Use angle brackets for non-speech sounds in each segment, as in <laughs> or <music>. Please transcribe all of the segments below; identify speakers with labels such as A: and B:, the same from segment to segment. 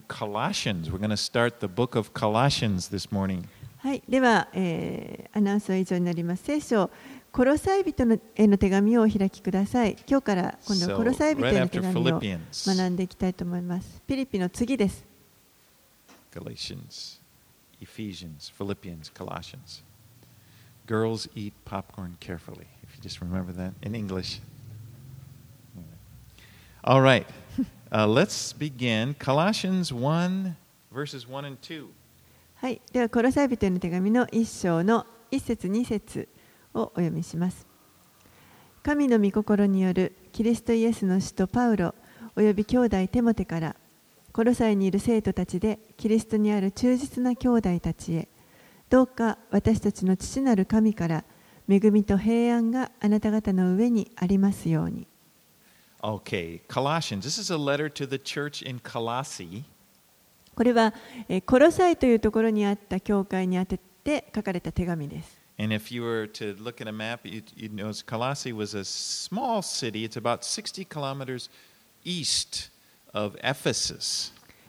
A: Colossians. We're going to start the book of Colossians this morning.
B: はい、では、えーアナウンスは以上になります。聖書、コロサイ人のへの手紙をお開きください。今日から今度はコロサイ人への手紙を学んでいきたいと思います。ピリピの次です。
A: Galatians, Ephesians, Philippians, Colossians. Girls eat popcorn carefully, if you just remember that in English. All right, uh, let's begin. Colossians 1, verses 1 and 2.
B: はい、ではコロサイ人への手紙の一章の一節二節をお読みします。神の御心によるキリストイエスの使徒パウロおよび兄弟テモテからコロサイにいる生徒たちでキリストにある忠実な兄弟たちへどうか私たちの父なる神から恵みと平安があなた方の上にありますように。
A: Okay, Colossians. This is a letter to the church in Colossae.
B: これはコロサイというところにあった教会にあてて書かれた手紙です。
A: Map, you, you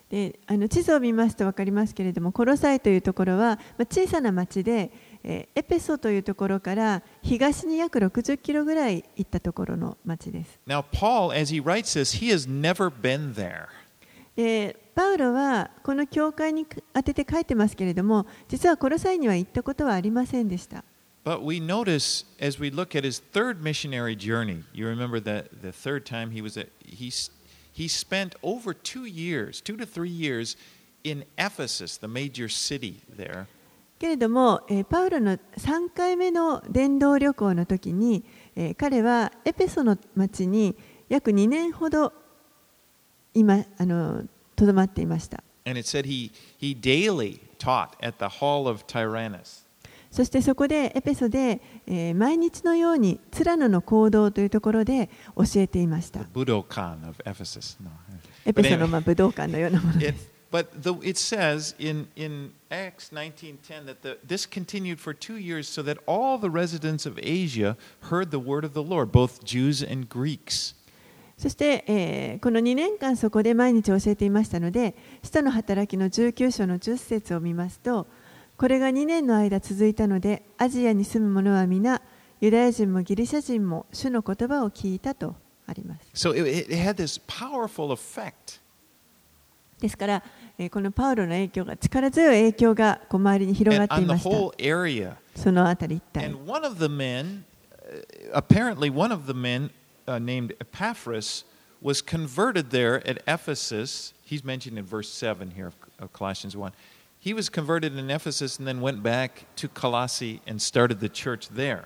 B: であの地図を見ますと分かりますけれども、コロサイというところは小さな町で、えーエペソというところから東に約60キロぐらい行ったところの町です。
A: Now, Paul, as he writes this, he has never been there.
B: でパウロはこの教会に当てて書いてますけれども実はコロサイには行ったことはありませんでした。
A: But we notice as we look at his third missionary journey, you remember that the third time he was at, he, he spent over two years, two to three years in Ephesus, the major city there.
B: けれども、えーパウロの3回目の伝道旅行の時に、えー彼はエペソの町に約2年ほど今あのとどまっていました。
A: And it said he, he daily taught at the hall of Tyrannus.
B: そしてそこでエペソで、えー毎日のようにツラノの行動というところで教えていました。
A: the Budokan of Ephesus. No.
B: エペソのまあ武道館のようなものです。
A: But the, it says in, in Acts 19.10 that the, this continued for two years so that all the residents of Asia heard the word of the Lord, both Jews and Greeks.
B: そして、えーこの2年間そこで毎日教えていましたので、使徒の働きの19章の10節を見ますと、これが2年の間続いたので、アジアに住む者は皆、ユダヤ人もギリシャ人も主の言葉を聞いたとあります。
A: So it, it had this powerful effect.
B: ですから、えーこのパウロの影響が、力強い影響がこう周りに広がっていました。そのあたり一帯。
A: And one of the men, uh, apparently one of the men uh, named Epaphras, was converted there at Ephesus. He's mentioned in verse 7 here of, of Colossians 1. He was converted in Ephesus and then went back to Colossae and started the church there.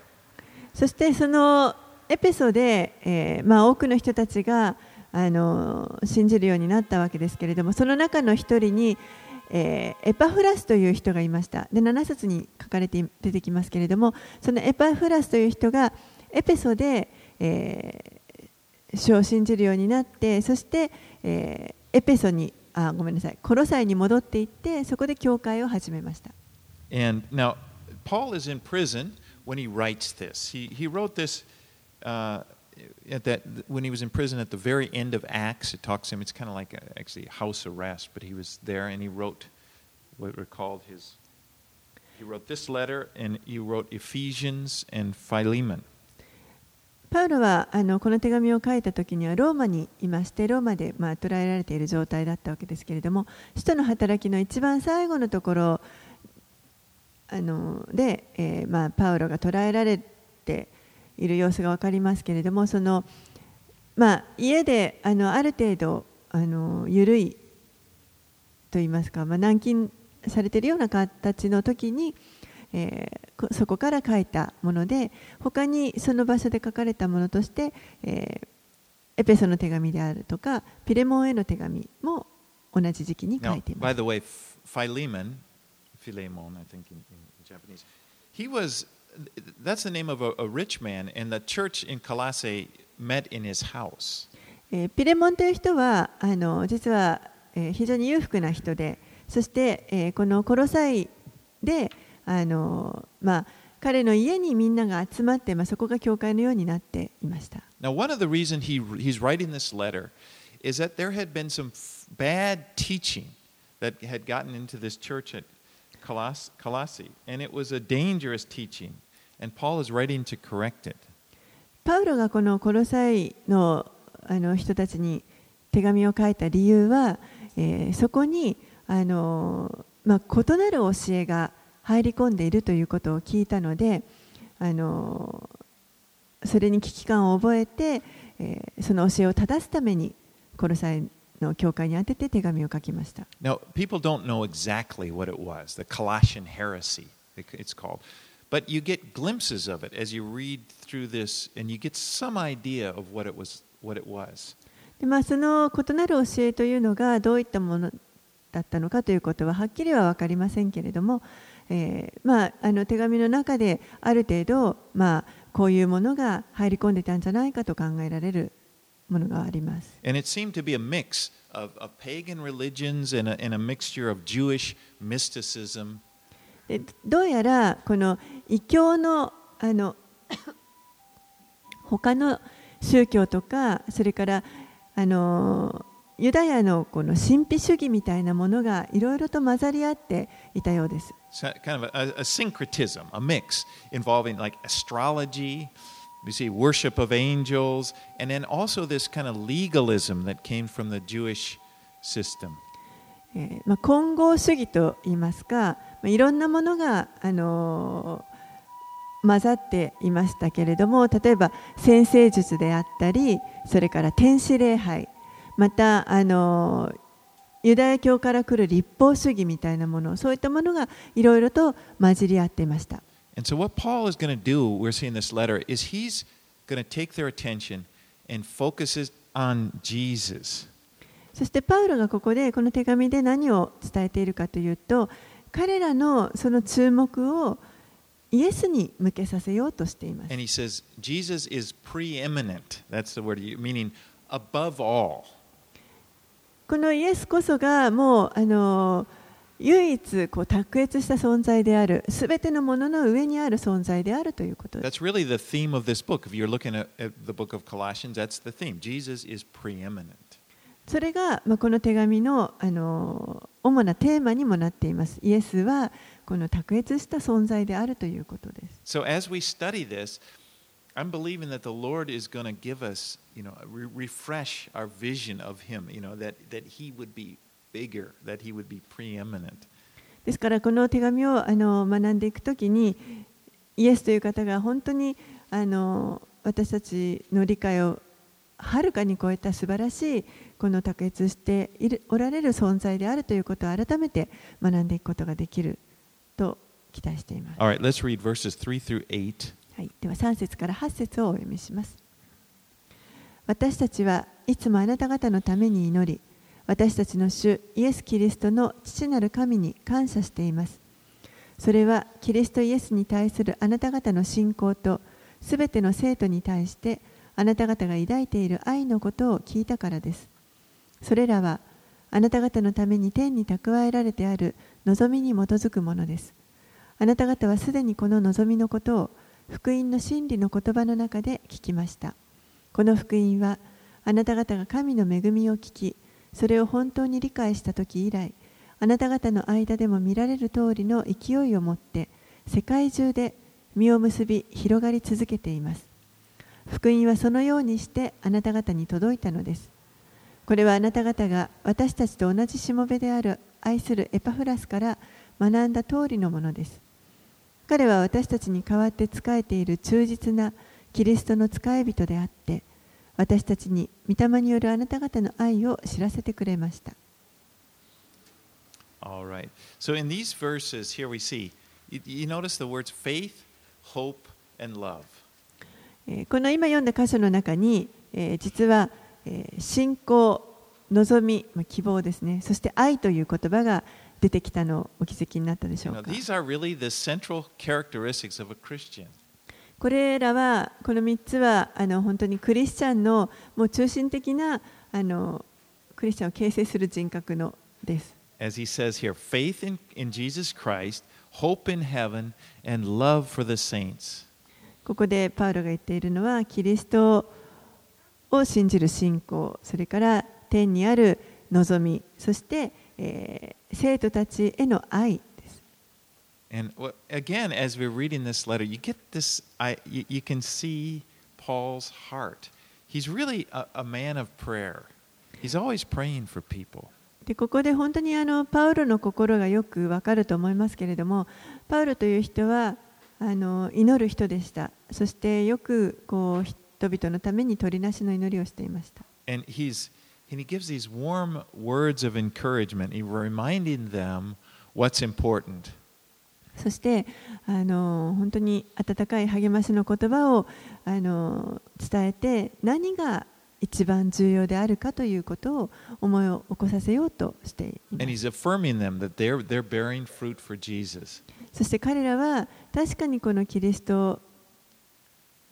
B: そしてそのエペソで、えーまあ、多くの人たちがあの信じるようになったわけですけれどもその中の一人に、えーエパフラスという人がいましたで7節に書かれて出てきますけれどもそのエパフラスという人がエペソで、えー主を信じるようになってそして、えーエペソにあごめんなさいコロサイに戻っていってそこで教会を始めました。
A: And now, Paul is in prison when he writes this. He, he wrote this uh, at that, when he was in prison at the very end of Acts. It talks to him, it's kind of like a, actually house arrest, but he was there and he wrote what were called his. He wrote this letter and he wrote Ephesians and Philemon.
B: パウロはあのこの手紙を書いた時にはローマにいましてローマで、まあ、捕らえられている状態だったわけですけれども使徒の働きの一番最後のところあので、えーまあ、パウロが捕らえられている様子が分かりますけれどもその、まあ、家であのある程度あの緩いと言いますか、まあ、軟禁されているような形の時に、えーこそこから書いたもので他にその場所で書かれたものとして、えーエペソの手紙であるとかピレモンへの手紙も同じ時期に書
A: Now,
B: いていま
A: by
B: す。
A: the way, Ph- Philemon, Philemon, I think in, in Japanese, he was, that's the name of a, a rich man, and the church in Colossae met in his house.
B: ピレモンという人はあの実は非常に裕福な人でそしてこのコロサイであの、まあ、彼の家にみんなが集まって、まあ、そこが教会のようになっていました。
A: Now, one of the reasons he, he's writing this letter is that there had been some bad teaching that had gotten into this church at
B: パウロがこのコロサイのあの人たちに手紙を書いた理由は、えーそこにあの、まあ、異なる教えが入り込んでいるということを聞いたのであのそれに危機感を覚えて、えーその教えを正すためにコロサイの教会に宛てて手紙を書きました。
A: Now, people don't know exactly what it was, the Colossian heresy, it- it's called. But you get glimpses of it as you read through this, and you get some idea of what it was. What it was.
B: でまあ、その異なる教えというのがどういったものだったのかということははっきりは分かりませんけれども、えーまあ、あの手紙の中である程度、まあ、こういうものが入り込んでたんじゃないかと考えられるものがあります。
A: And it seemed to be a mix of, of pagan religions and a, and a mixture of Jewish mysticism.
B: でどうやらこの異教のあの他の宗教とかそれからあのユダヤのこの神秘主義みたいなものがいろいろと混ざり合っていたようです。
A: Kind of a, a syncretism, a mix involving like astrology, you see, worship of angels, and then also this kind of legalism that came from the Jewish system.
B: えまあ、混合主義といいますか、まあ、いろんなものが、あのー混ざっていましたけれども例えば先生術であったりそれから天使礼拝また、あのーユダヤ教から来る立法主義みたいなものそういったものがいろいろと混じり合っていました。
A: And so, what Paul is going to do, we're seeing this letter, is he's going to take their attention and focuses on Jesus.
B: そしてパウロがここでこの手紙で何を伝えているかというと彼らのその注目をイエスに向けさせようとしています。
A: And he says, Jesus is preeminent. That's the word, meaning above all.
B: このイエスこそがもうあの 唯一こう卓越した存在である、すべてのものの上にある存在であるということです。
A: That's really the theme of this book. If you're looking at, at the book of Colossians, that's the theme. Jesus is preeminent.
B: それが、まあ、この手紙のあの主なテーマにもなっています。イエスはこの卓越した存在であるということです。
A: So as we study this, I'm believing that the Lord is going to give us, you know, re- refresh our vision of Him. You know that that He would be bigger, that He would be preeminent.
B: ですからこの手紙をあの学んでいくときにイエスという方が本当にあの私たちの理解をはるかに超えた素晴らしいこの卓越しているおられる存在であるということを改めて学んでいくことができると期待しています。
A: All right, let's read verses 3 through 8.
B: はい、では3節から8節をお読みします。私たちはいつもあなた方のために祈り、私たちの主イエス・キリストの父なる神に感謝しています。それはキリストイエスに対するあなた方の信仰と、すべての生徒に対してあなた方が抱いている愛のことを聞いたからです。それらはあなた方のために天に蓄えられてある望みに基づくものです。あなた方はすでにこの望みのことを福音の真理の言葉の中で聞きました。この福音はあなた方が神の恵みを聞き、それを本当に理解した時以来、あなた方の間でも見られる通りの勢いを持って世界中で実を結び広がり続けています。福音はそのようにしてあなた方に届いたのです。これはあなた方が私たちと同じしもべである愛するエパフラスから学んだ通りのものです。彼は私たちに代わって仕えている忠実なキリストの使い人であって、私たちに御霊によるあなた方の愛を知らせてくれました。
A: All right. So in these verses, here we see, you, notice the words faith, hope, and love.
B: えーこの今読んだ箇所の中に、えー実は、えー信仰、望み、まあ希望ですね、そして愛という言葉が出てきたのをお気づきになったでしょ
A: Now,
B: うか。
A: these are really the central characteristics of a Christian.
B: これらは、この3つはあの本当にクリスチャンのもう中心的なあのクリスチャンを形成する人格のです。
A: As he says here, faith in, in Jesus Christ, hope in heaven, and love for the saints.
B: ここでパウロが言っているのはキリストを信じる信仰それから天にある望みそして、えー生徒たちへの愛。
A: And wh- again, as we're reading this letter, you get this, I, you, you can see Paul's heart. He's really a, a man of prayer. He's always praying for people.
B: でここで本当にあのパウロの心がよくわかると思いますけれどもパウロという人はあの祈る人でしたそしてよくこう人々のために取りなしの祈りをしていました
A: And he's, and he gives these warm words of encouragement, he reminding them what's important.
B: そしてあの本当に温かい励ましの言葉をあの伝えて何が一番重要であるかということを思いを起こさせようとしています.そして彼らは確かにこのキリスト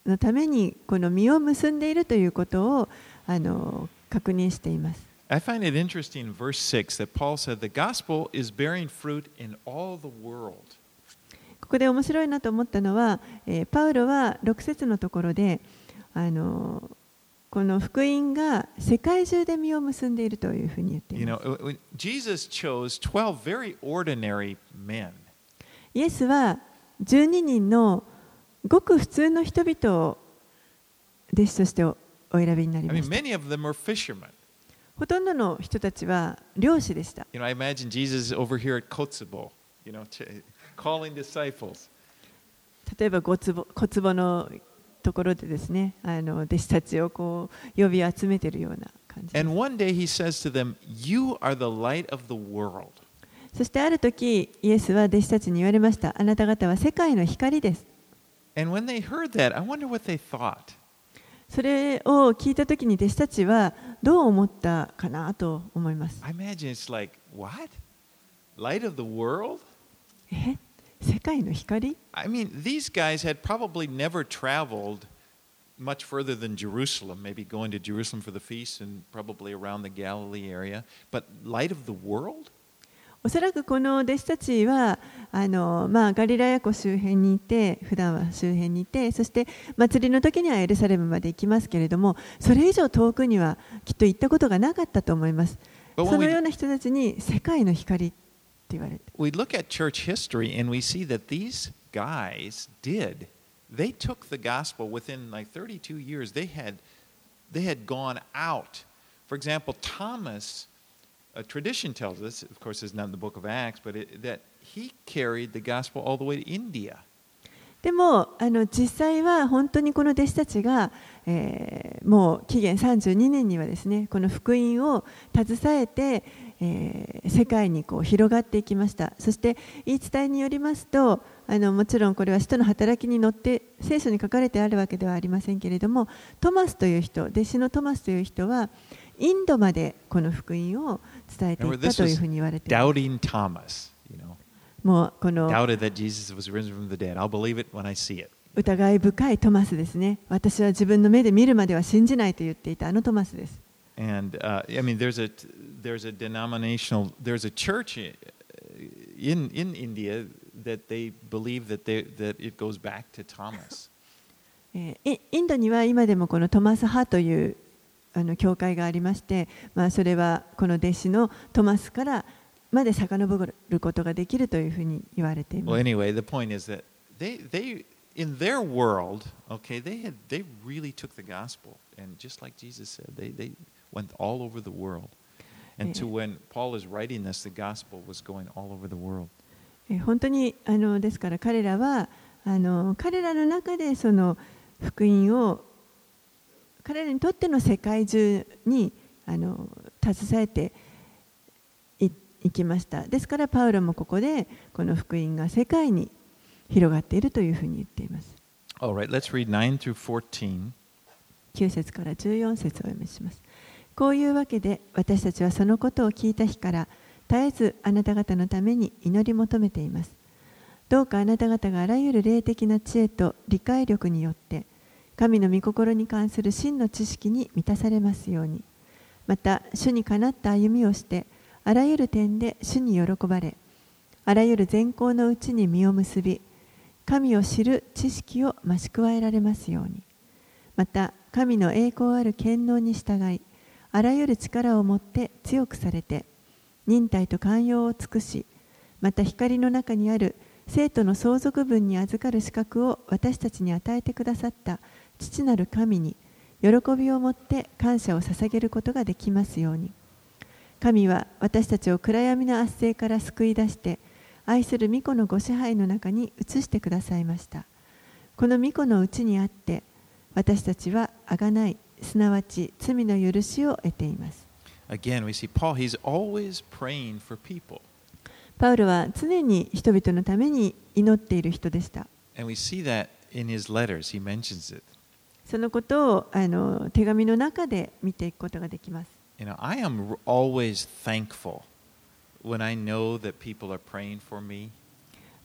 B: のためにこの実を結んでいるということをあの確認しています。
A: I find it interesting in verse 6 that Paul said the gospel is bearing fruit in all the world.
B: ここで面白いなと思ったのは、パウロは6節のところで、あの、この福音が世界中で実を結んでいるというふうに言っています。
A: You
B: イエスは12人のごく普通の人々を弟子としてお,選びになりました。
A: I mean,
B: ほとんどの人たちは漁師でした。例えば5坪5坪のところでですねあの弟子たちをこう呼び集めてるような感じで。そしてある時イエスは弟子たちに言われました。あなた方は世界の光です。それを聞いたときに弟子たちはどう思ったかなと思います。
A: I
B: え？世界の光
A: I mean, these guys had probably never traveled much further than Jerusalem, maybe going to Jerusalem for the feast and probably around the Galilee area. But light of the world?
B: おそらくこの弟子たちはあの、まあ、ガリラヤ湖周辺にいて普段は周辺にいてそして祭りの時にはエルサレムまで行きますけれどもそれ以上遠くにはきっと行ったことがなかったと思いますそのような人たちに世界の光って言われて
A: we look at church history and we see that these guys did. They took the gospel within like 32 years. They had, they had gone out. For example, Thomas, a tradition tells us, of course, it's not in the book of Acts, but it, that he carried the gospel all the way to India.
B: でもあの実際は本当にこの弟子たちが、えーもう紀元32年にはですねこの福音を携えて、 えー世界にこう広がっていきましたそして言い伝えによりますとあのもちろんこれは使徒の働きに載って聖書に書かれてあるわけではありませんけれどもトマスという人弟子のトマスという人はインドまでこの福音を伝えていったというふうに言われていますもうこの.疑い深いトマスですね。私は自分の目で見るまでは信じないと言っていたあのトマスです。
A: And uh, I mean, there's a there's a denominational there's a church i- in in India that they believe that they that it goes back to Thomas. <laughs>
B: えーイインドには今でもこのトマス派というあの教会がありまして、まあ、それはこの弟子のトマスからまで遡ることができるというふうに言われていま
A: Well,
B: す。
A: anyway, the point is that they they in their world, okay, they had they really took the gospel and just like Jesus said, they they went all over the world.
B: え本当にあのですから彼らはあの彼らの中でその福音を彼らにとっての世界中にあの携えてい,いきました。ですからパウロもここでこの福音が世界に広がっているというふうに言っています。
A: 9
B: 節から14節をお読みします。こういうわけで私たちはそのことを聞いた日から絶えずあなた方のために祈り求めています。どうかあなた方があらゆる霊的な知恵と理解力によって神の御心に関する真の知識に満たされますように。また主にかなった歩みをしてあらゆる点で主に喜ばれあらゆる善行のうちに実を結び神を知る知識を増し加えられますように。また神の栄光ある権能に従いあらゆる力を持って強くされて忍耐と寛容を尽くしまた光の中にある生徒の相続分に預かる資格を私たちに与えてくださった父なる神に喜びを持って感謝を捧げることができますように。神は私たちを暗闇の圧政から救い出して愛する御子のご支配の中に移してくださいました。この御子のうちにあって私たちはあがない。すなわち罪の許しを得ています。パウルは常に人々のために祈っている人でした。そのことをあの手紙の中で見ていくことができます。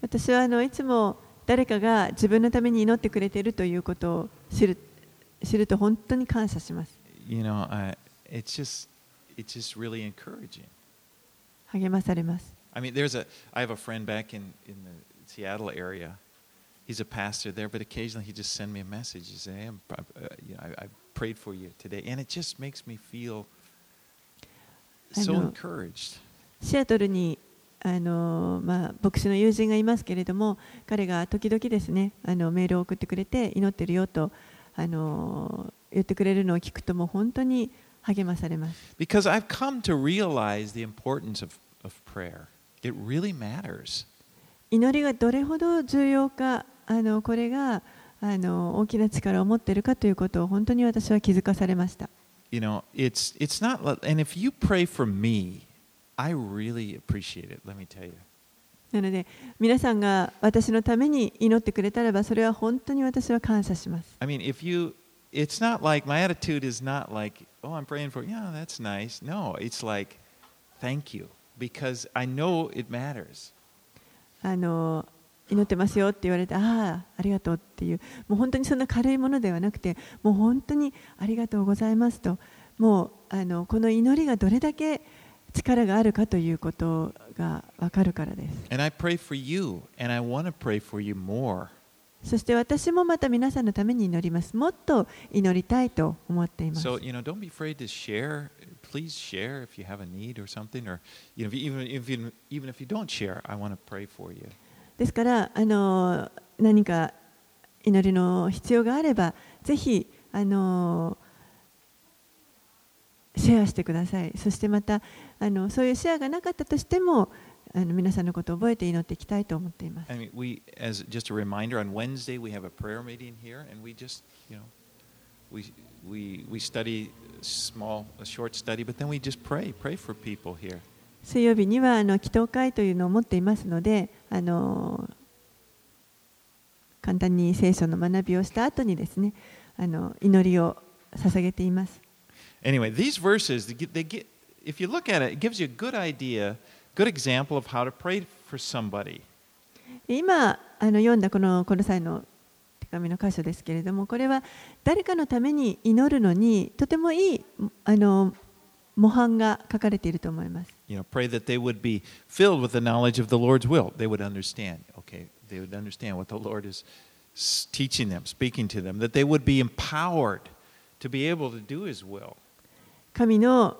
B: 私はあのいつも誰かが自分のために祈ってくれているということを知る。知ると本当に感謝します
A: You know, I, it's just it's just really encouraging.
B: 励まされます
A: I mean, there's a I have a friend back in in the Seattle area. He's a pastor there, but occasionally he just send me a message. He say, "Hey, I'm, uh, you know, I, I prayed for you today," and it just makes me feel so encouraged.
B: シアトルにあの、まあ、牧師の友人がいますけれども彼が時々ですねあのメールを送ってくれて祈ってるよとあの言ってくれるのを聞くともう本当に励まされます
A: Because I've come to realize the importance of, of prayer. It really matters.
B: 祈りがどれほど重要かあのこれがあの大きな力を持っているかということを本当に私は気づかされました
A: You know, it's it's not. And if you pray for me, I really appreciate it. Let me tell you.
B: なので皆さんが私のために祈ってくれたらばそれは本当に私は感謝します
A: I mean, if you, it's not like my attitude is not like, oh, I'm praying for, yeah, that's nice. No, it's like, thank you, because I know it matters.
B: あの祈ってますよって言われてああありがとうっていうもう本当にそんな軽いものではなくてもう本当にありがとうございますともうあのこの祈りがどれだけ力があるかということがわかるからです
A: And I pray for you, and I want to pray for you more.
B: そして私もまた皆さんのために祈りますもっと祈りたいと思っています
A: So, you know, don't be afraid to share. Please share if you have a need or something, or you know, even if you, even if you don't share, I want to pray for you.
B: ですからあの何か祈りの必要があればぜひあのシェアしてくださいそしてまたあのそういうシェアがなかったとしてもあの皆さんのことを覚えて祈っていきたいと思っています
A: I mean, we, as just a reminder, on Wednesday we have a prayer meeting here, and we just, you know, we we we study small, a short study, but then we just pray, pray for people here.
B: 水曜日にはあの祈祷会というのを持っていますのであの簡単に聖書の学びをした後にですねあの祈りを捧げています
A: Anyway, these verses, they get, they get, if you look at it, it gives you a good idea, good example of how to pray for somebody.
B: 今あの読んだこのこの際の手紙の箇所ですけれどもこれは誰かのために祈るのにとてもいいあの模範が書かれていると思います
A: You know, pray that they would be filled with the knowledge of the Lord's will. They would understand. Okay, they would understand what the Lord is s- teaching them, speaking to them. That they would be empowered to be able to do His will.
B: 神の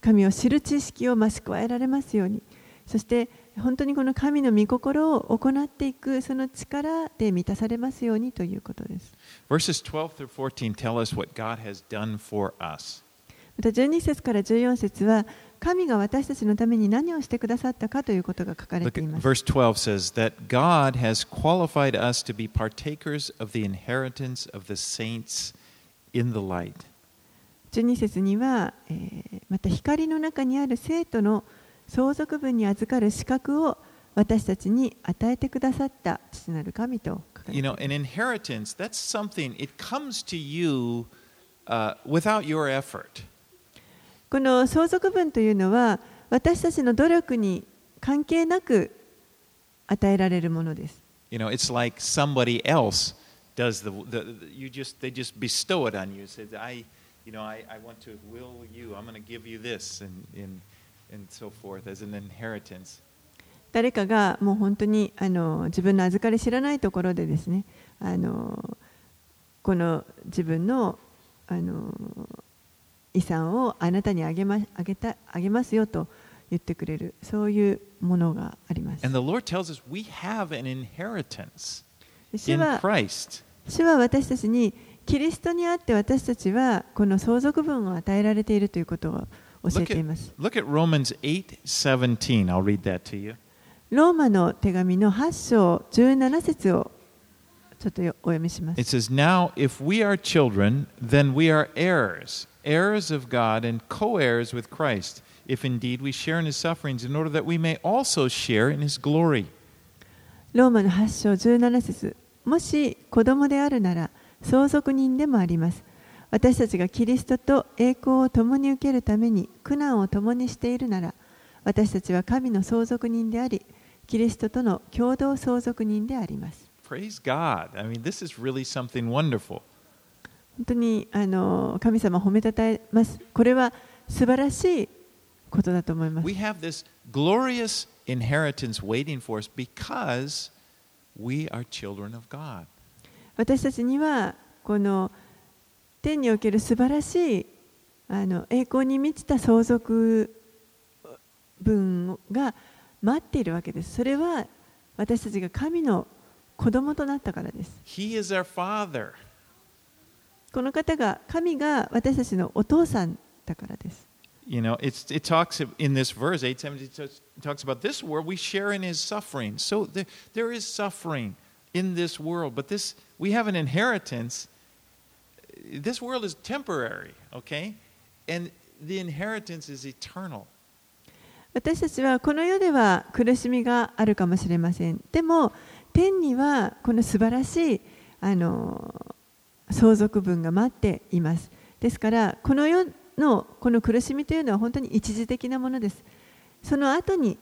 B: 神を知る知識を増し加えられますようにそして本当にこの神の御心を行っていくその力で満たされますようにということです
A: Verses 12 through 14 tell us what God has done for us.
B: また12節から14節は神が私たちのために何をしてくださったかということが書かれています
A: verse 12 says that God has qualified us to be partakers of the inheritance of the saints in the light.
B: 12節には、えーまた光の中にある生徒の相続分に預かる資格を私たちに与えてくださった父なる神と書かれて
A: You
B: い
A: know,
B: ます
A: an inheritance, that's something, it comes to you uh, without your effort.
B: この相続分というのは私たちの努力に関係なく与えられるものです。
A: You know, it's like somebody else does the, the, the you just, they just bestow it on you. Say, I, you know, I, I want to will you, I'm going to give you this, and, and, and so forth, as an inheritance.
B: 誰かがもう本当にあの自分の預かり知らないところでですねあのこの自分のあの遺産をあなたにあげまあげたあげますよと言ってくれるそういうものがあります。
A: And the Lord tells us we have an inheritance
B: 主
A: in
B: は
A: Christ.
B: 主は私たちにキリストにあって私たちはこの相続分を与えられているということを教え
A: Look
B: てい
A: at,
B: ます。
A: look at Romans 8:17. I'll read that to you.
B: ローマの手紙の8章17節をちょっとお読みします
A: It。says, Now, if we are children, then we are heirs, heirs of God and co heirs with Christ, if indeed we share in his sufferings, in order that we may also share in his glory.
B: ローマの8章17節もし子供であるなら相続人でもあります。私たちがキリストと栄光を共に受けるために苦難を共にしているなら私たちは神の相続人でありキリストとの共同相続人であります。
A: Praise God. I mean, this is really something wonderful.
B: 本当にあの神様を褒めたたえます。これは素晴らしいことだと思います
A: We。have this glorious inheritance waiting for us because we are children of God.
B: 私たちにはこの天における素晴らしいあの栄光に満ちた相続分が待っているわけです。それは私たちが神の子供となったからです。
A: He is our Father.
B: この方が神が私たちのお父さんだからです。
A: You know, it's, it talks in this verse, 870, it talks about this world, we share in his suffering. So there, there is suffering in this world, but this, we have an inheritance. This world is temporary, okay? And the inheritance is eternal.
B: 私たちはこの世では苦しみがあるかもしれません。でも天にはこの素晴らしいあの相続分が待っています。ですからこの世のこの苦しみというのは本当に一時的なものです。その後に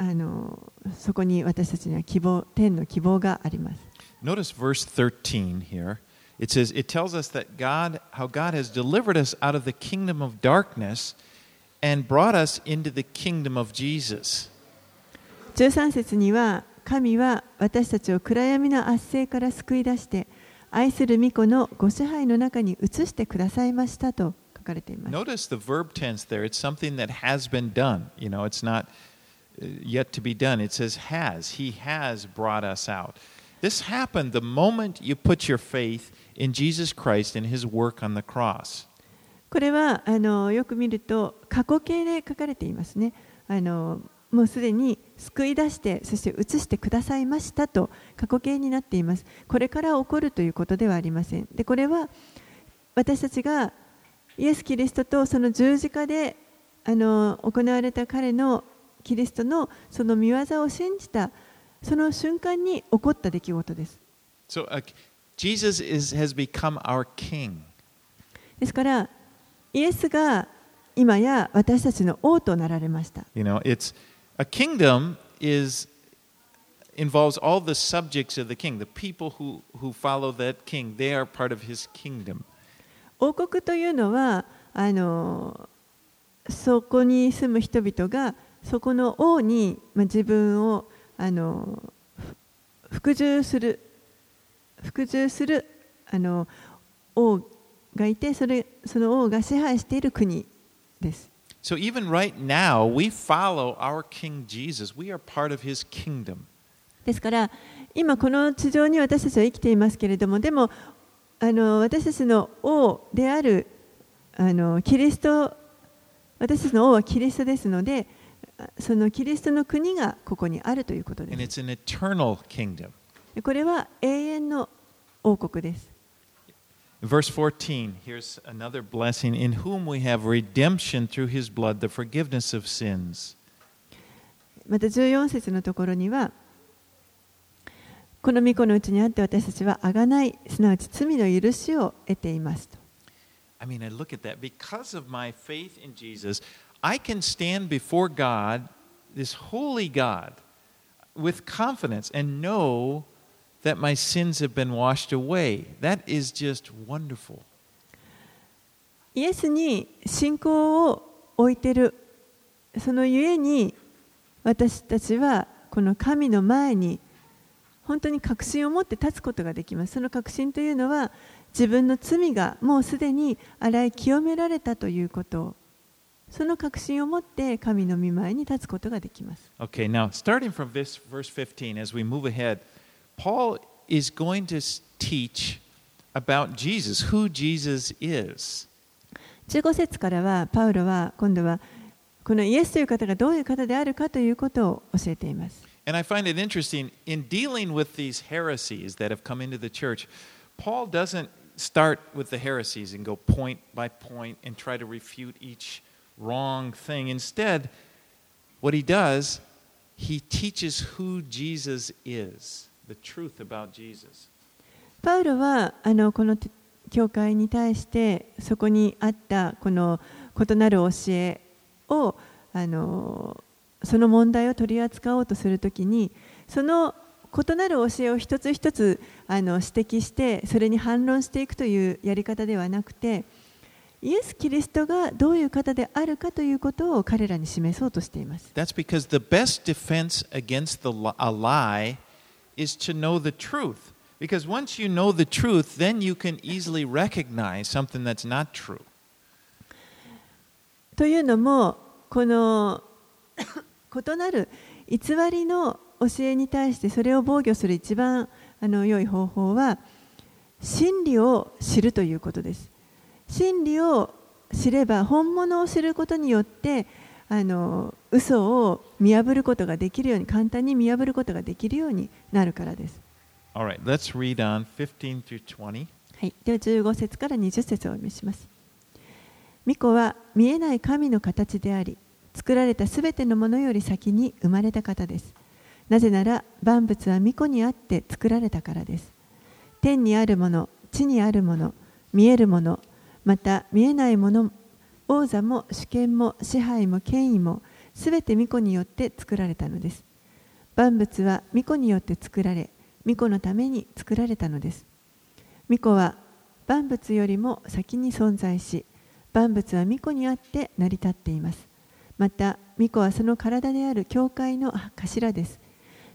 B: あのそこに私たちには希望天の希望があります。
A: Notice verse 13 here. It says, it tells us that God, how God has delivered us out of the kingdom of darkness and brought us into the kingdom of Jesus.
B: 13節には神は私たちを暗闇の圧政から救い出して愛する御子のご支配の中に移してくださいましたと書かれています。
A: Notice the verb tense there. It's something that has been done. You know, it's not uh, yet to be done. It says has. He has brought us out. This happened the moment you put your faith in Jesus Christ and his work on the cross.
B: これはあのよく見ると過去形で書かれていますね。あのもうすでに救い出してそして移してくださいましたと過去形になっています。これから起こるということではありません。でこれは私たちがイエス・キリストとその十字架であの行われた彼のキリストのその見業を信じたその瞬間に起こった出来事です。
A: So uh, Jesus is, has become our king.
B: ですからイエスが今や私たちの王となられました。
A: You know, it's a kingdom is involves all the subjects of the king, the people who, who follow that king. They are part of his kingdom.
B: 王国というのはあのそこに住む人々がそこの王に、まあ、自分をあのふ服従する服従するあの王がいてそれその王が支配している国です。
A: So even right now, we follow our King Jesus. We are part of his kingdom.
B: ですから今この地上に私たちは生きていますけれどもでもあの私たちの王であるあのキリスト私たちの王はキリストですのでそのキリストの国がここにあるということです.これは永遠の王国です
A: Verse 14, here's another blessing in whom we have redemption through his blood, the forgiveness of sins.
B: また14節のところにはこの御子のうちにあって私たちは贖いすなわち罪の許しを得ていますと
A: I mean, I look at that. Because of my faith in Jesus, I can stand before God, this holy God, with confidence and know that my sins have been washed away. That is just wonderful.
B: イエスに信仰を置いているそのゆえに私たちはこの神の前に本当に確信を持って立つことができますその確信というのは自分の罪がもうすでに洗い清められたということその確信を持って神の御前に立つことができます。
A: Okay, now starting from this verse 15, as we move ahead, Paul is going to teach about Jesus, who Jesus is.
B: 15節からはパウロは今度はこのイエスという方がどういう方であるかということを教えています。
A: And I find it interesting in dealing with these heresies that have come into the church, Paul doesn't start with the heresies and go point by point and try to refute each wrong thing. Instead, what he does, he teaches who Jesus is, the truth about Jesus.
B: パウロはあのこの教会に対してそこにあったこの異なる教えをあのその問題を取り扱おうとするときにその異なる教えを一つ一つあの指摘してそれに反論していくというやり方ではなくてイエス・キリストがどういう方であるかということを彼らに示そうとしています。
A: That's because the best defense against the, a lie is to know the truth. Because once you know the truth, then you can easily recognize something that's not true.
B: というのも、この異なる偽りの教えに対してそれを防御する一番あの良い方法は真理を知るということです。真理を知れば本物を知ることによってあの嘘を見破ることができるように簡単に見破ることができるようになるからです。
A: Right. はい、
B: では15節から20節をお読みします。巫女は見えない神の形であり、作られたすべてのものより先に生まれた方です。なぜなら万物は巫女にあって作られたからです。天にあるもの、地にあるもの、見えるもの、また見えないもの王座も主権も支配も権威もすべて巫女によって作られたのです。万物は巫女によって作られ巫女のために作られたのです。巫女は万物よりも先に存在し万物は巫女にあって成り立っています。また巫女はその体である教会の頭です。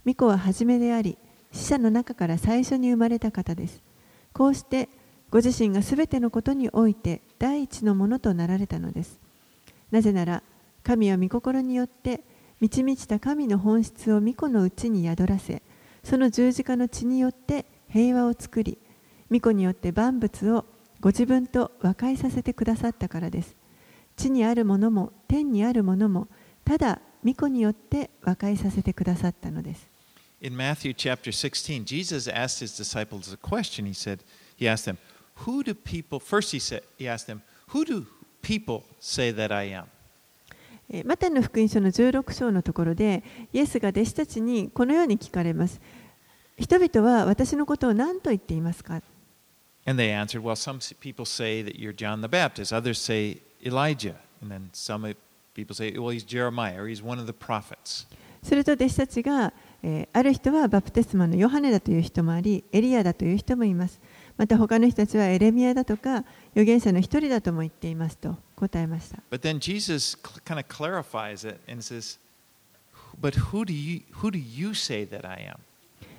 B: 巫女は初めであり死者の中から最初に生まれた方です。こうしてご自身がすべてのことにおいて第一のものとなられたのです。なぜなら、神は御心によって満ち満ちた神の本質を御子のうちに宿らせ、その十字架の血によって平和を作り、御子によって万物をご自分と和解させてくださったからです。地にあるものも天にあるものも、ただ御子によって和解させてくださったのです。
A: In Matthew chapter 16, Jesus asked his disciples a question. He said, He asked them, Who do people, first he, said, he asked them, Who do people say that I am?
B: マタイの福音書の16章のところで、イエスが弟子たちにこのように聞かれます。人々は私のことを何と言っていますか
A: And they answered, Well, some people say that you're John the Baptist, others say Elijah, and then some people say, Well, he's Jeremiah, or he's one of the prophets.
B: すると弟子たちが、えー、ある人はバプテスマのヨハネだという人もあり、エリアだという人もいます。また他の人たちはエレミアだとか預言者の一人だとも言っていますと答えました。
A: But then Jesus kind of clarifies it and says, But who do you, who do you say that I am?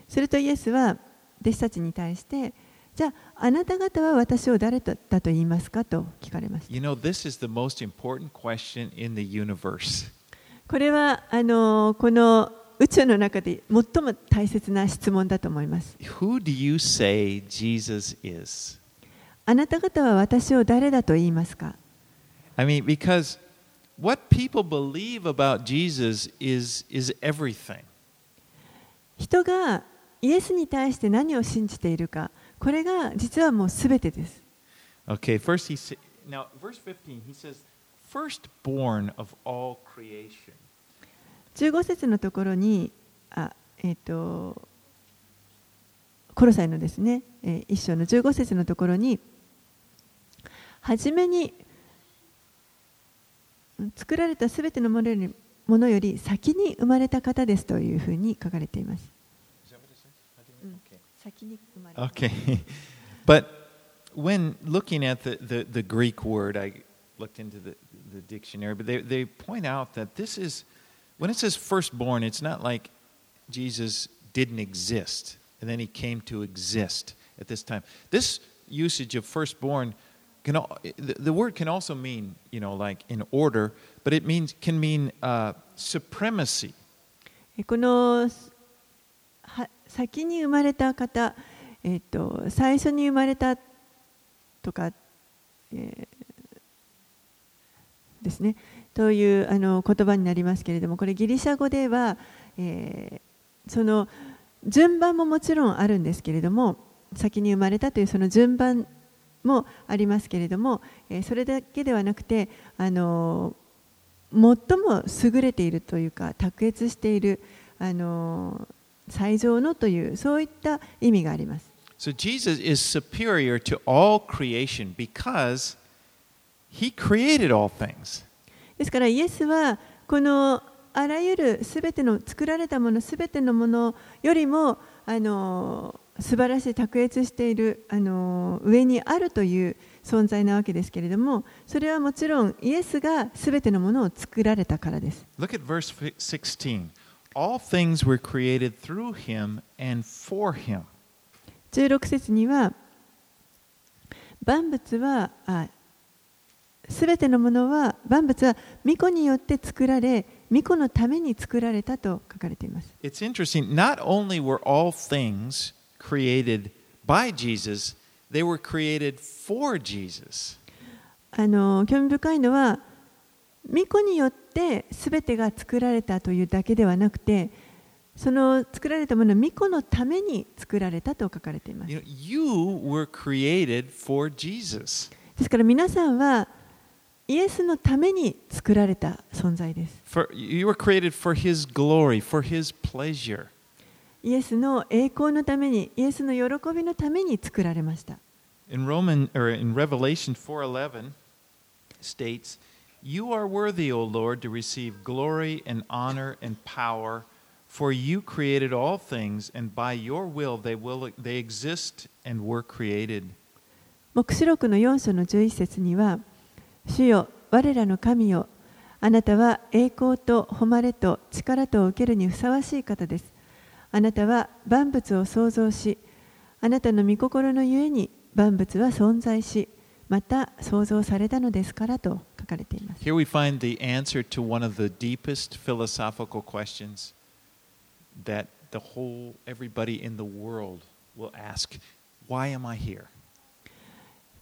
B: するとイエスは弟子たちに対して、じゃああなた方は私を誰だと言いますかと聞かれました。
A: You know, this is the most important question in the universe.
B: これはあのこの宇宙の中で最も大切な質問だと思います。
A: Who do you say Jesus is?
B: あなた方は私を誰だと言いますか
A: I mean, because what people believe about Jesus is, is everything.
B: 人がイエスに対して何を信じているか、これが実はもうすべてです。
A: Okay, first he sa- now verse 15 he says, firstborn of all creation.
B: 15節のところにあ、えーと、コロサイのですね、えー、一章の15節のところに初めに作られたすべてのものよりものより先に生まれた方ですというふうに書かれています。先に生まれた。
A: Okay. But when looking at the, the, the Greek word, I looked into the, the dictionary, but they, they point out that this is when it says firstborn, it's not like Jesus didn't exist and then he came to exist at this time. This usage of firstborn can al- the, the word can also mean, you know, like in order, but it means can mean uh, supremacy.
B: えこのは先に生まれた方、えっと最初に生まれたとか、えーですね というあの言葉になりますけれどもこれギリシャ語では、えーその順番ももちろんあるんですけれども先に生まれたというその順番もありますけれども、えーそれだけではなくてあの最も優れているというか卓越しているあの最上のというそういった意味があります。
A: So Jesus is superior to all creation because he created all things.
B: ですからイエスはこのあらゆるすべての作られたものすべてのものよりもあの素晴らしい卓越しているあの上にあるという存在なわけですけれどもそれはもちろんイエスがすべてのものを作られたからです。
A: Look at verse fi- 16. All things were created through him and for him.
B: 16節には万物はあすべてのものは万物は御子によって作られ御子のために作られたと書かれています
A: It's interesting. Not only were all things created by Jesus, they were created for Jesus.
B: あの興味深いのは御子によってすべてが作られたというだけではなくてその作られたものは御子のために作られたと書かれています
A: You know, you were created for Jesus.
B: ですから皆さんはイエスのために作られた存在です
A: For you were created for his glory, for his pleasure.
B: イエスの栄光のためにイエスの喜びのために作られました
A: In Roman or in Revelation 4:11 states, "You are worthy, O Lord, to receive glory and honor and power, for you created all things, and by your will they will they exist and were created."
B: 黙示録の4章の11節には「主よ我らの神よあなたは栄光と誉れと力とを受けるにふさわしい方ですあなたは万物を創造しあなたの御心のゆえに万物は存在しまた創造されたのですから」と書かれています
A: Here we find the answer to one of the deepest philosophical questions that the whole everybody in the world will ask, "Why am I here?"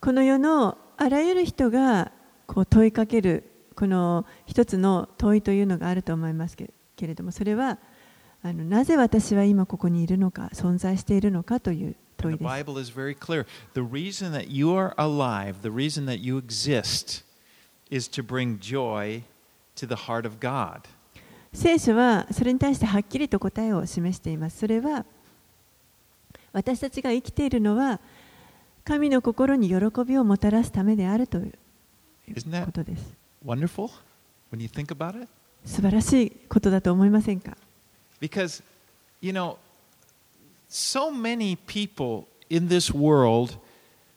B: この世のあらゆる人がこう問いかけるこの一つの問いというのがあると思いますけれどもそれはあのなぜ私は今ここにいるのか存在しているのかという
A: And
B: 問
A: the
B: いです。
A: Bible is very clear. The reason that you are alive, the reason that you exist, is to bring joy to the heart of God.
B: 聖書はそれに対してはっきりと答えを示しています。それは私たちが生きているのは神の心に喜びをもたらすためであるということです。
A: wonderful when you think about it?
B: 素晴らしいことだと思いませんか
A: Because, you know, so many people in this world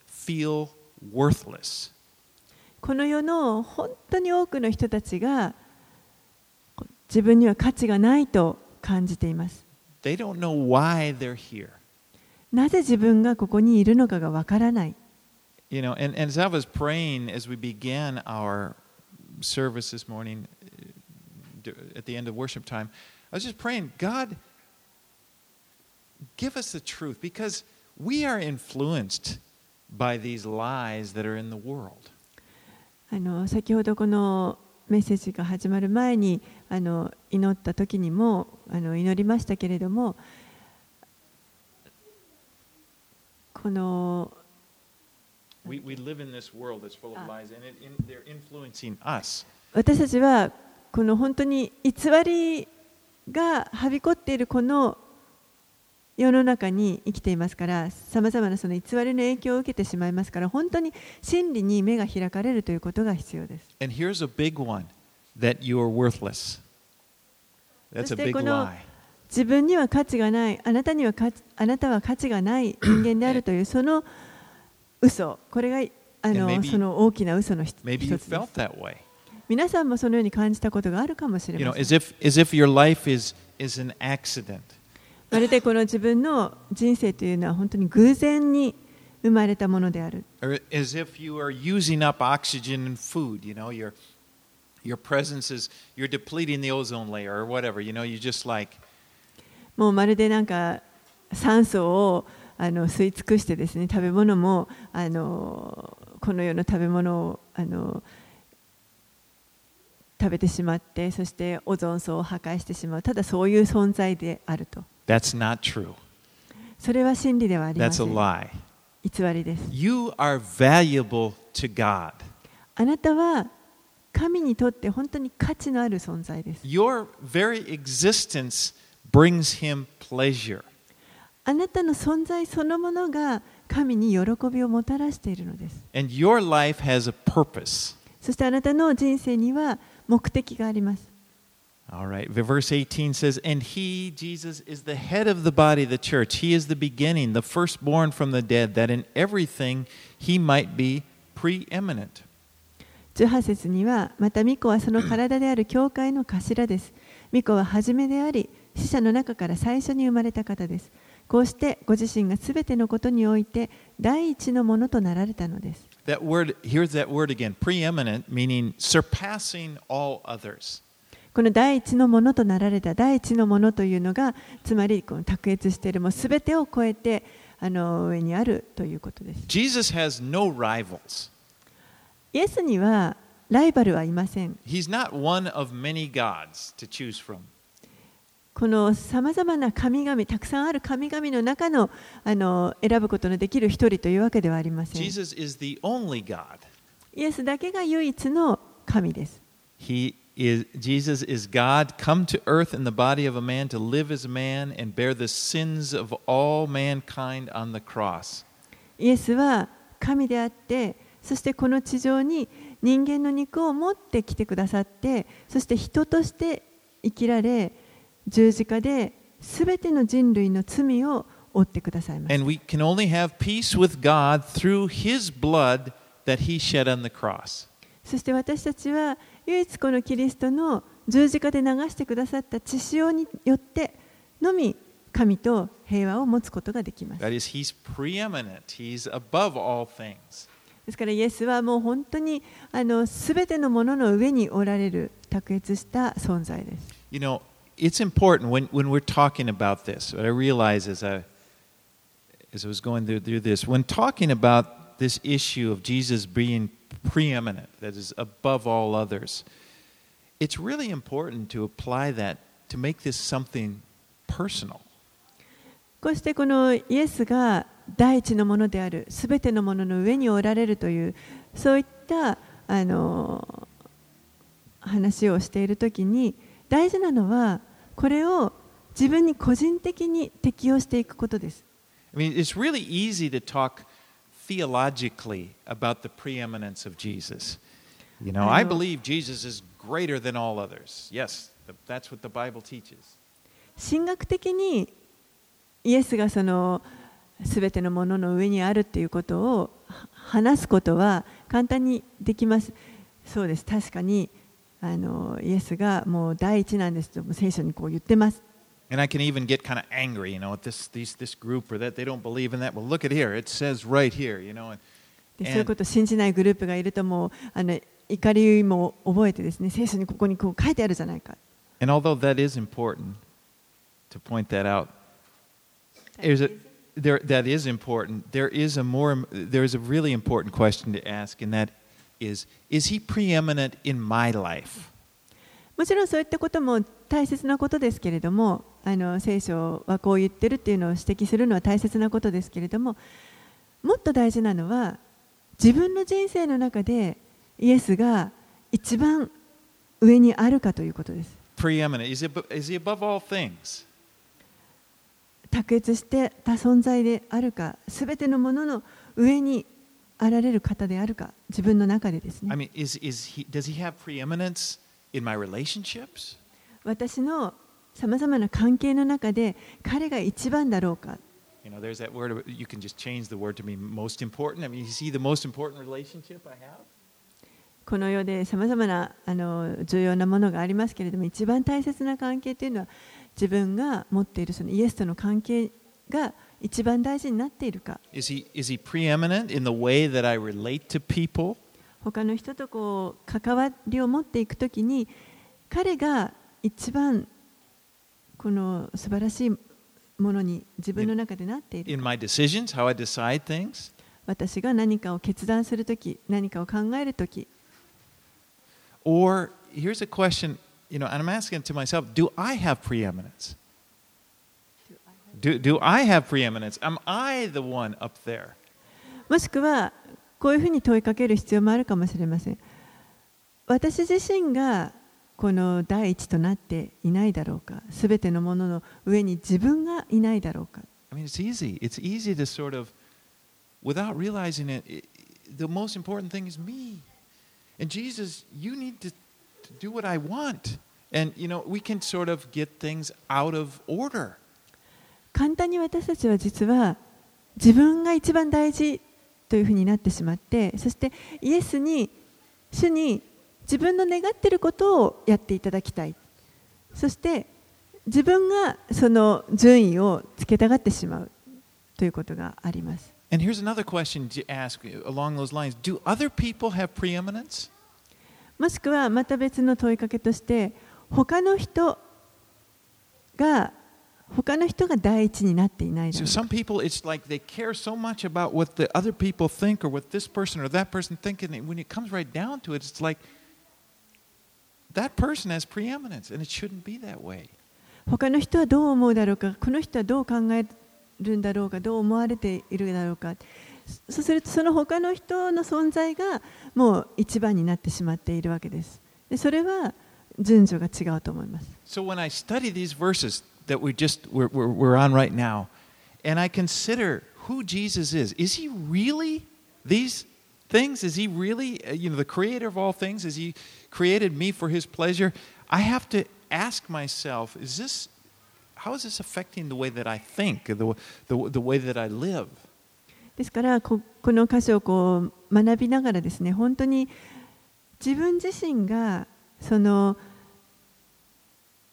A: feel worthless.
B: この世の本当に多くの人たちが自分には価値がないと感じています。
A: They don't know why they're here.
B: なぜ自分がここにいるのかがわからない。
A: You know, and, and as I was praying as we began our service this morning uh, d- at the end of worship time, I was just praying, God, give us the truth because we are influenced by these lies that are in the world.
B: あの先ほどこのメッセージが始まる前にあの祈った時にもあの祈りましたけれどもこの
A: We, we live in this world that's full of
B: Ah.
A: lies, and it, in, they're influencing us.
B: 私たちはこの本当に偽りがはびこっているこの世の中に生きていますからさまざまなその偽りの影響を受けてしまいますから本当に真理に目が開かれるということが必要です。
A: And here's a big one that you are worthless. That's a big lie.
B: 自分には価値がないあなたには価値あなたは価値がない人間であるというその嘘これがあのその大きな嘘の一つです。皆さんもそのように感じたことがあるかもしれません。まるでこの自分の人生というのは本当に偶然に生まれたものである。もうまるでなか酸素を。あの吸い尽くしてですね食べ物もあのこの世の食べ物をあの食べてしまってそしてオゾン層を破壊してしまうただそういう存在であると
A: that's not true.
B: それは真理ではありま
A: That's
B: せ
A: a
B: ん
A: lie.
B: 偽りです
A: You are valuable to God.
B: あなたは神にとって本当に価値のある存在です
A: Your very existence brings him pleasure.
B: あなたの存在そのものが神に喜びをもたらしているのです
A: And your life has a purpose.
B: そしてあなたの人生には目的があります
A: All right. Verse 18 says, And he, Jesus, is the head of the body, the church. He is the beginning, the firstborn from the dead, that in everything he might be preeminent.
B: 18節には、また巫女はその体である教会の頭です。巫女は初めであり、死者の中から最初に生まれた方です。こうしてご自身がすべてのことにおいて第一のものとなられたのです。
A: That word, here's that word again preeminent, meaning surpassing all others.
B: この第一のものとなられた第一のものというのが、つまりこの卓越しているもうすべてを超えてあの上にあるということです。
A: Jesus has no rivals.
B: イエスにはライバルはいません。
A: He's not one of many gods to choose from.
B: このさまざまな神々、たくさんある神々の中のあの選ぶことのできる一人というわけではありません。イエスだけが唯一の神です。
A: He is Jesus is God come to earth in the body of a man to live as man and bear the sins of all mankind on the cross.
B: イエスは神であって、そしてこの地上に人間の肉を持ってきてくださって、そして人として生きられ、十字架で全ての人類の罪を負ってくださいます。
A: And we can only have peace with God through his blood that he shed on the cross.
B: そして私たちは唯一このキリストの十字架で流してくださった血潮によってのみ神と平和を持つことができます。
A: That is he's preeminent. He's above all things.
B: ですからイエスはもう本当にあの全てのものの上におられる卓越した存在です。
A: You know, it's important when, when we're talking about this. What I realize as I, as I was going through, through this, when talking about this issue of Jesus being preeminent, that is above all others, it's really important to apply that to make this something personal.
B: こうしてこのイエスが第一のものである全てのものの上におられるというそういったあの話をしているときに大事なのは これを自分に個人的に適用していくことです。
A: I mean, it's really easy to talk theologically about the preeminence of Jesus. You know,
B: I
A: believe Jesus is greater than all others. Yes, th- that's what the Bible teaches.
B: 神学的にイエスがその全てのものの上にあるっていうことをは話すことは簡単にできます。そうです。確かにあのイエスがもう第一なんですと聖書にこう言ってます。
A: And I can even get kind of angry, you know, at this, these, this group or that they don't believe in that. Well, look at here. It says right here, you know. And,
B: でそういう
A: and
B: ことを信じないグループがいるともうあの怒りも覚えてですね聖書にここにこう書いてあるじゃないか。
A: and although that is important to point that out, there's a, there, that is important. There is a more, there is a really important question to ask, and that is, is he preeminent in my life?
B: もちろんそういったことも大切なことですけれどもあの聖書はこう言ってるっていうのを指摘するのは大切なことですけれどももっと大事なのは自分の人生の中でイエスが一番上にあるかということです?卓越してた存在であるかすべてのものの上にあられる方であるか自分の中でです
A: I
B: ね
A: mean, is, is he, does he have preeminence in my relationships?
B: 私のさまざまな関係の中で彼が一番だろうか
A: You know, there's that word, you can just change the word to mean most important. I mean, is he the most important relationship I have?
B: この世でさまざまなあの重要なものがありますけれども一番大切な関係というのは自分が持っているそのイエスとの関係が一番大事になっているか
A: Is he, is he preeminent in the way that I relate to people?
B: 他の人とこう関わりを持っていくときに彼が一番この素晴らしいものに自分の中でなっている
A: In my decisions, how I decide things?
B: 私が何かを決断するとき何かを考えるとき
A: Or here's a question, you know, and I'm asking to myself do I have preeminence? Do, do I have preeminence? Am I the one up there?
B: もしくはこういうふうに問いかける必要もあるかもしれません私自身がこの第一となっていないだろうかすべてのものの上に自分がいないだろうか
A: I mean, it's easy. It's easy to sort of, without realizing it, it the most important thing is me. And Jesus, you need to, to do what I want. And, you know, we can sort of get things out of order.
B: 簡単に私たちは実は自分が一番大事というふうになってしまってそしてイエスに主に自分の願っていることをやっていただきたい。そして自分がその順位をつけたがってしまうということがあります。
A: And here's another question to ask along those lines. Do other people have preeminence?
B: もしくはまた別の問いかけとして他の人が他の人が第一になっていないだ
A: So
B: ろうか
A: some people, it's like they care so much about what the other people think or what this person or that person think. And when it comes right down to it, it's like that person has preeminence, and it shouldn't be that way.
B: 他の人はどう思うだろうかこの人はどう考えるんだろうかどう思われているだろうかそそうするとその他の人の存在がもう一番になってしまっているわけですでそれは順序が違うと思います
A: So when I study these verses that we just we're, we're, we're on right now, and I consider who Jesus is, is he really these things? Is he really uh, you know the creator of all things? Is he created me for his pleasure? I have to ask myself, is this how is this affecting the way that I think, the, the, the way that I live?
B: ですからここの箇所をこう学びながらですね本当に自分自身がその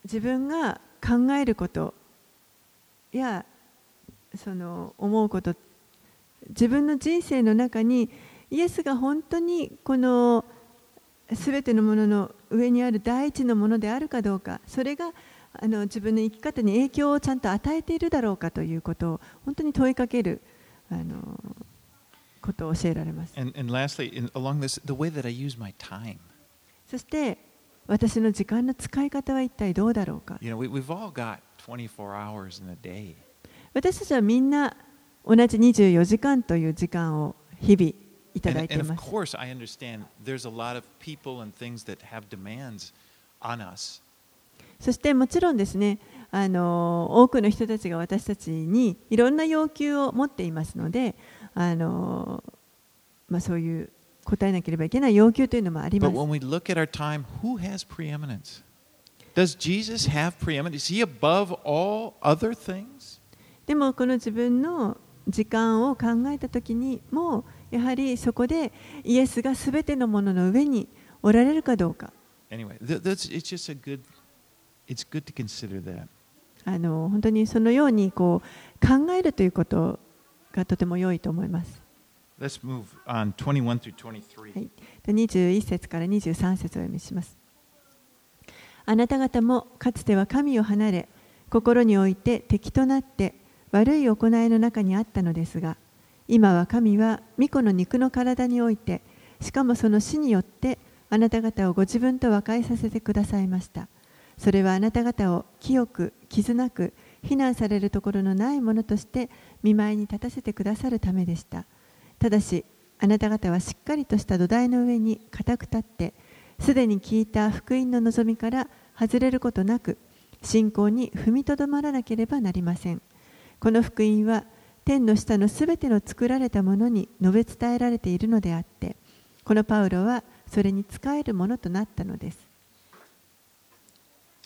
B: 自分が 考えること。やその思うこと。自分の人生の中にイエスが本当にこの全てのものの上にある第一のものであるかどうか。それがあの自分の生き方に影響をちゃんと与えているだろうかということを本当に問いかけるあのことを教えられます。そして私の時間の使い方は一体どうだろうか？私たちはみんな同じ24時間という時間を日々いただいています。そしてもちろんですね、あの多くの人たちが私たちにいろんな要求を持っていますので、あのまあ、そういう。答えなければいけない要求というのもあります。でもこの自分の時間を考えた時にもやはりそこでイエスがすべてのものの上におられるかどうか。本当にそのようにこう考えるということがとても良いと思います。
A: Let's move on 21 through 23.
B: はい、21節から23節を読みします。あなた方もかつては神を離れ、心において敵となって悪い行いの中にあったのですが、今は神は御子の肉の体において、しかもその死によってあなた方をご自分と和解させてくださいました。それはあなた方を清く、傷なく、非難されるところのないものとして見舞いに立たせてくださるためでした。ただし、あなた方はしっかりとした土台の上に固く立って、すでに聞いた福音の望みから外れることなく、信仰に踏みとどまらなければなりません。この福音は、天の下のすべての作られたものに述べ伝えられているのであって、このパウロはそれに仕えるものとなったのです。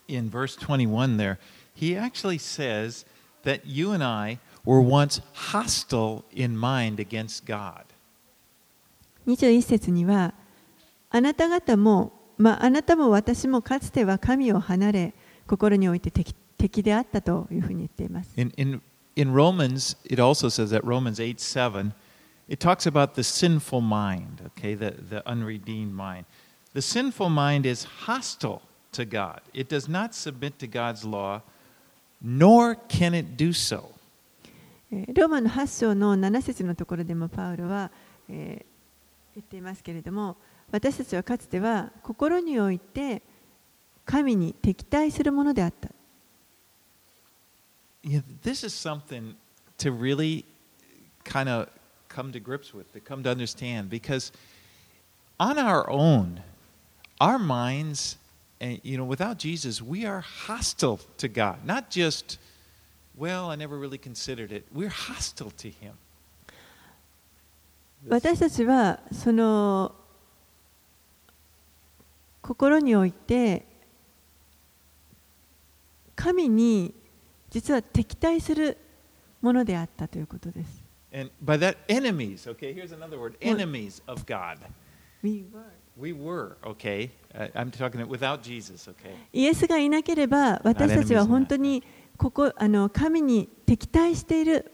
A: in verse 21 there, he actually says that you and I were once hostile in mind against God.
B: 21節には、あなた方も、まあ、あなたも私もかつては神を離れ、心において敵敵であったというふうに言っています。
A: In, in in Romans, it also says that Romans 8 7, it talks about the sinful mind, okay, the, the unredeemed mind. The sinful mind is hostile to God, it does not submit to God's law, nor can it do so.
B: ローマの8章の7節のところでもパウロは、えー言っていますけれども私たちはかつては心において神に敵対するものであった。
A: Yeah, this is something to really kind of come to grips with, to come to understand, because on our own, our minds, and you know, without Jesus, we are hostile to God. Not just,
B: 私たちはその心において神に実は敵対するものであったということです。イエスがいなければ私たちは本当に。ここあの神に敵対している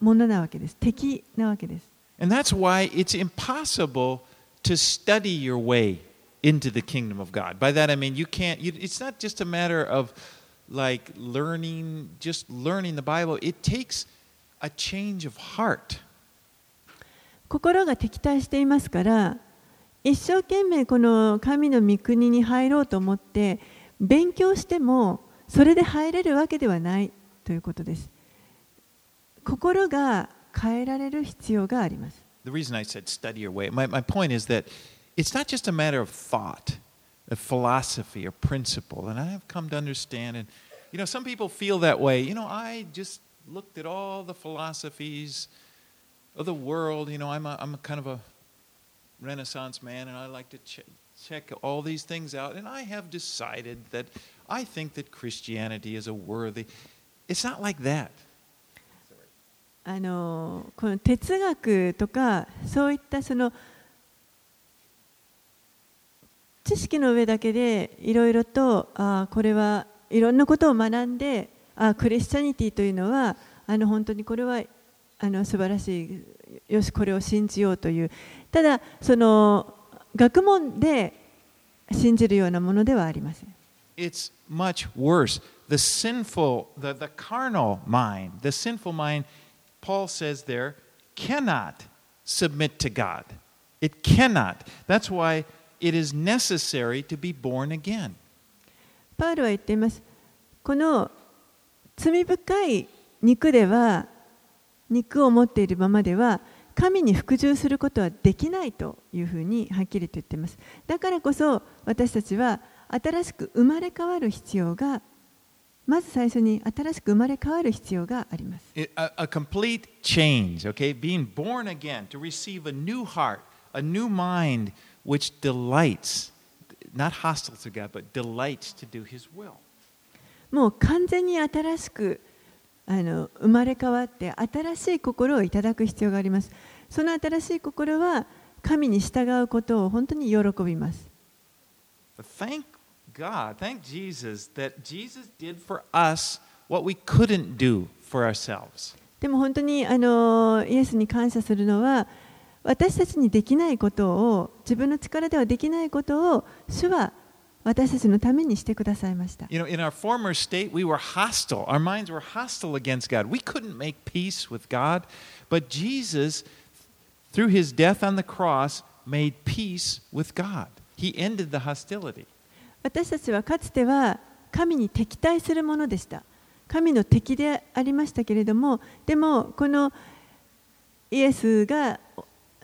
B: ものなわけです。敵なわけです。
A: And that's why it's impossible to study your way into the kingdom of God. By that I mean you can't, you, it's not just a matter of like learning, just learning the Bible. It takes a change of heart.
B: 心が敵対していますから一生懸命この神の御国に入ろうと思って勉強してもそれで入れるわけではないということです心が変えられる必要があります
A: The reason I said study your way, my, my point is that it's not just a matter of thought, of philosophy or principle. And I have come to understand, and you know, some people feel that way. You know, I just looked at all the philosophies of the world. You know, I'm a, I'm a kind of a Renaissance man, and I like to ch- check all these things out. And I have decided that I think that Christianity is a worthy. It's not like that.
B: あのこの哲学とかそういったその知識の上だけでいろいろとあこれはいろんなことを学んであクリスチャニティというのはあの本当にこれはあの素晴らしいよしこれを信じようというただその学問で信じるようなものではありません
A: it's much worse. The sinful, the, the carnal mind, the sinful mind, Paul says there, cannot submit to God. It cannot. That's why it is necessary to be born again.
B: パウロは言っています。この罪深い肉では、肉を持っているままでは、神に服従することはできないというふうにはっきりと言っています。だからこそ私たちは新しく生まれ変わる必要が、まず最初に新しく生まれ変わる必要があります。
A: A, a complete change, okay? Being born again, to receive a new heart, a new mind which delights, not hostile to God, but delights to do His will.
B: もう完全に新しくあの生まれ変わって新しい心をいただく必要があります。その新しい心は神に従うことを本当に喜びます。
A: Thank God, thank Jesus that Jesus did for us what we couldn't do for ourselves.
B: でも本当にあのイエスに感謝するのは私たちにできないことを自分の力ではできないことを主は私たちのためにしてくださいました。
A: You know, in our former state, we were hostile. Our minds were hostile against God. We couldn't make peace with God. But Jesus, through his death on the cross, made peace with God. He ended the hostility.
B: 私たちはかつては神に敵対するものでした。神の敵でありましたけれども、でもこのイエスが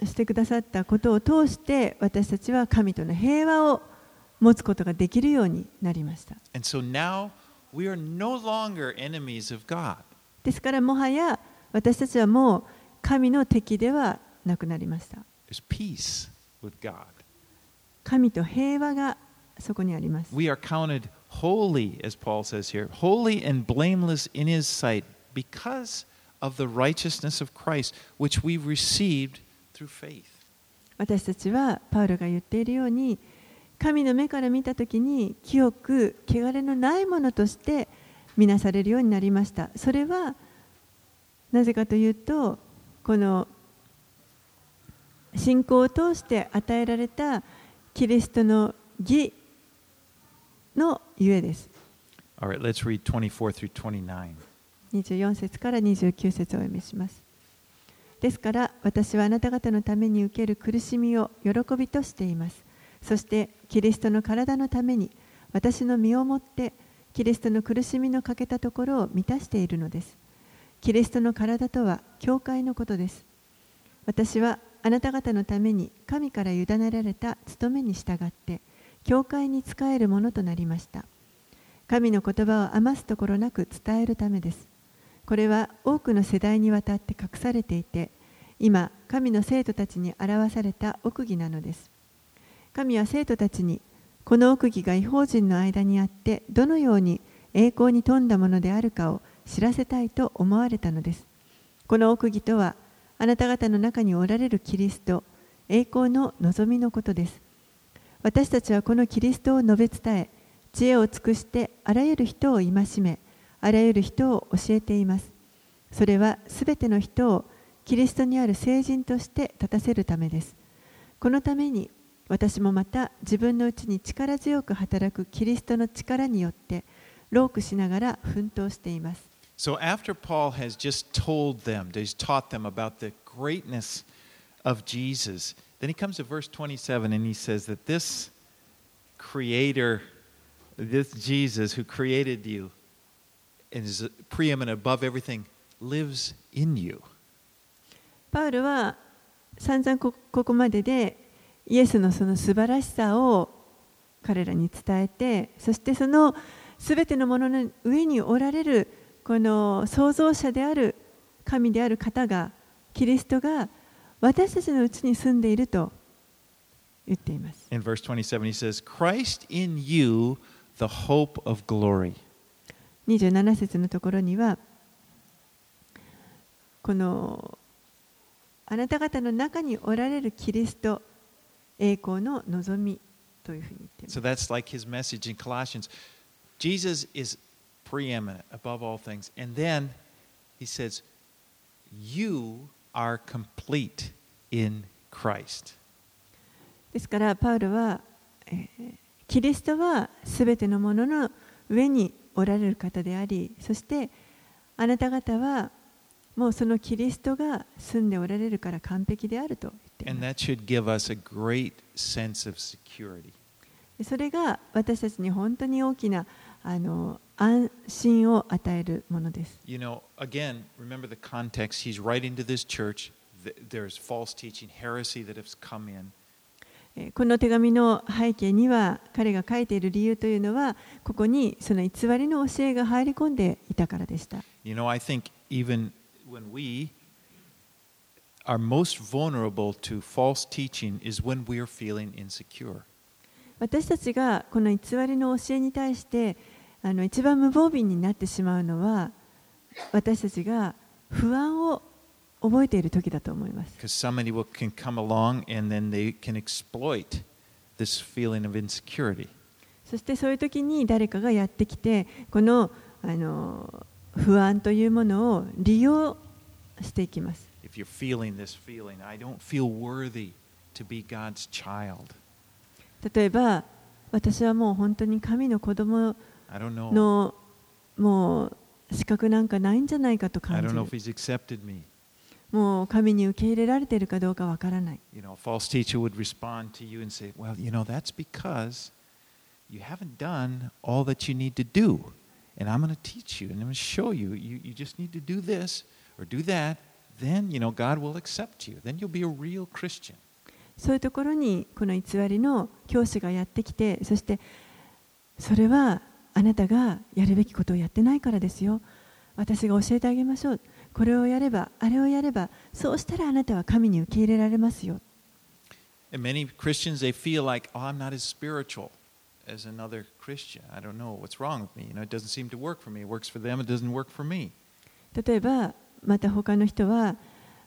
B: してくださったことを通して私たちは神との平和を持つことができるようになりました。ですからもはや私たちはもう神の敵ではなくなりました。神と平和がそこにあります。
A: We are counted holy, as Paul says here, holy and blameless in his sight because of the righteousness of Christ, which we received through faith.
B: 私たちはパウロが言っているように神の目から見たときに清く汚れのないものとして見なされるようになりました。それはなぜかというとこの信仰を通して与えられたキリストの義のゆえです。
A: All right, let's read 24 through 29.
B: 24節から29節をお読みしますですから私はあなた方のために受ける苦しみを喜びとしています。そしてキリストの体のために私の身をもってキリストの苦しみの欠けたところを満たしているのです。キリストの体とは教会のことです。私はあなた方のために神から委ねられた務めに従って教会に仕えるものとなりました。神の言葉を余すところなく伝えるためです。これは多くの世代にわたって隠されていて今神の生徒たちに表された奥義なのです。神は生徒たちにこの奥義が違法人の間にあってどのように栄光に富んだものであるかを知らせたいと思われたのです。この奥義とはあなた方の中におられるキリスト栄光の望みのことです。私たちはこのキリストを述べ伝え知恵を尽くしてあらゆる人を戒めあらゆる人を教えています。それはすべての人をキリストにある聖人として立たせるためです。このために私もまた自分のうちに力強く働くキリストの力によってロークしながら奮闘しています。
A: So after Paul has just told them, he's taught them about the greatness of Jesus, then he comes to verse 27 and he says that this creator, this Jesus who created you and is preeminent above everything, lives in you.
B: パウルは散々ここまででイエスのその素晴らしさを彼らに伝えてそしてそのすべてのものの上におられるこの創造者である神である方がキリストが私たちのうちに住んでいると言っています。
A: In verse 27, he says, Christ in you, the hope of glory.
B: 27節のところにはこのあなた方の中におられるキリスト栄光の望みというふうに言っています
A: So that's like his message in Colossians. Jesus is preeminent above all things. And then he says, You are complete in Christ.
B: ですからパウロは、えーキリストはすべてのものの上におられる方でありそしてあなた方はもうそのキリストが住んでおられるから完璧であると言ってい
A: And
B: ます
A: that should give us a great sense of security.
B: それが私たちに本当に大きなあの安心を与えるものです。
A: You know, again, remember the context. He's writing to this church. Th- There's false teaching, heresy that has come in.
B: えーこの手紙の背景には彼が書いている理由というのはここにその偽りの教えが入り込んでいたからでした。
A: You know, I think even when we are most vulnerable to false teaching is when we are feeling insecure.
B: 私たちがこの偽りの教えに対してあの一番無防備になってしまうのは私たちが不安を覚えている時だと思います。そしてそういう時に誰かがやってきてこの,あの不安というものを利用していきます。例えば私はもう本当に神の子供のもう資格なんかないんじゃないかと感じる.もう神に受け入れられているかどうかわからない
A: You know, a false teacher would respond to you and say, Well, you know, that's because you haven't done all that you need to do. And I'm going to teach you and I'm going to show you. you. You just need to do this or do that. Then, you know, God will accept you. Then you'll be a real Christian.
B: そういうところにこの偽りの教師がやってきてそしてそれはあなたがやるべきことをやってないからですよ私が教えてあげましょうこれをやればあれをやればそうしたらあなたは神に受け入れられますよ
A: And many Christians, they feel like, oh, I'm not as spiritual as another Christian. I don't know what's wrong with me. You know, it doesn't seem to work for me. It works for them, it doesn't work for me.
B: 例えばまた他の人は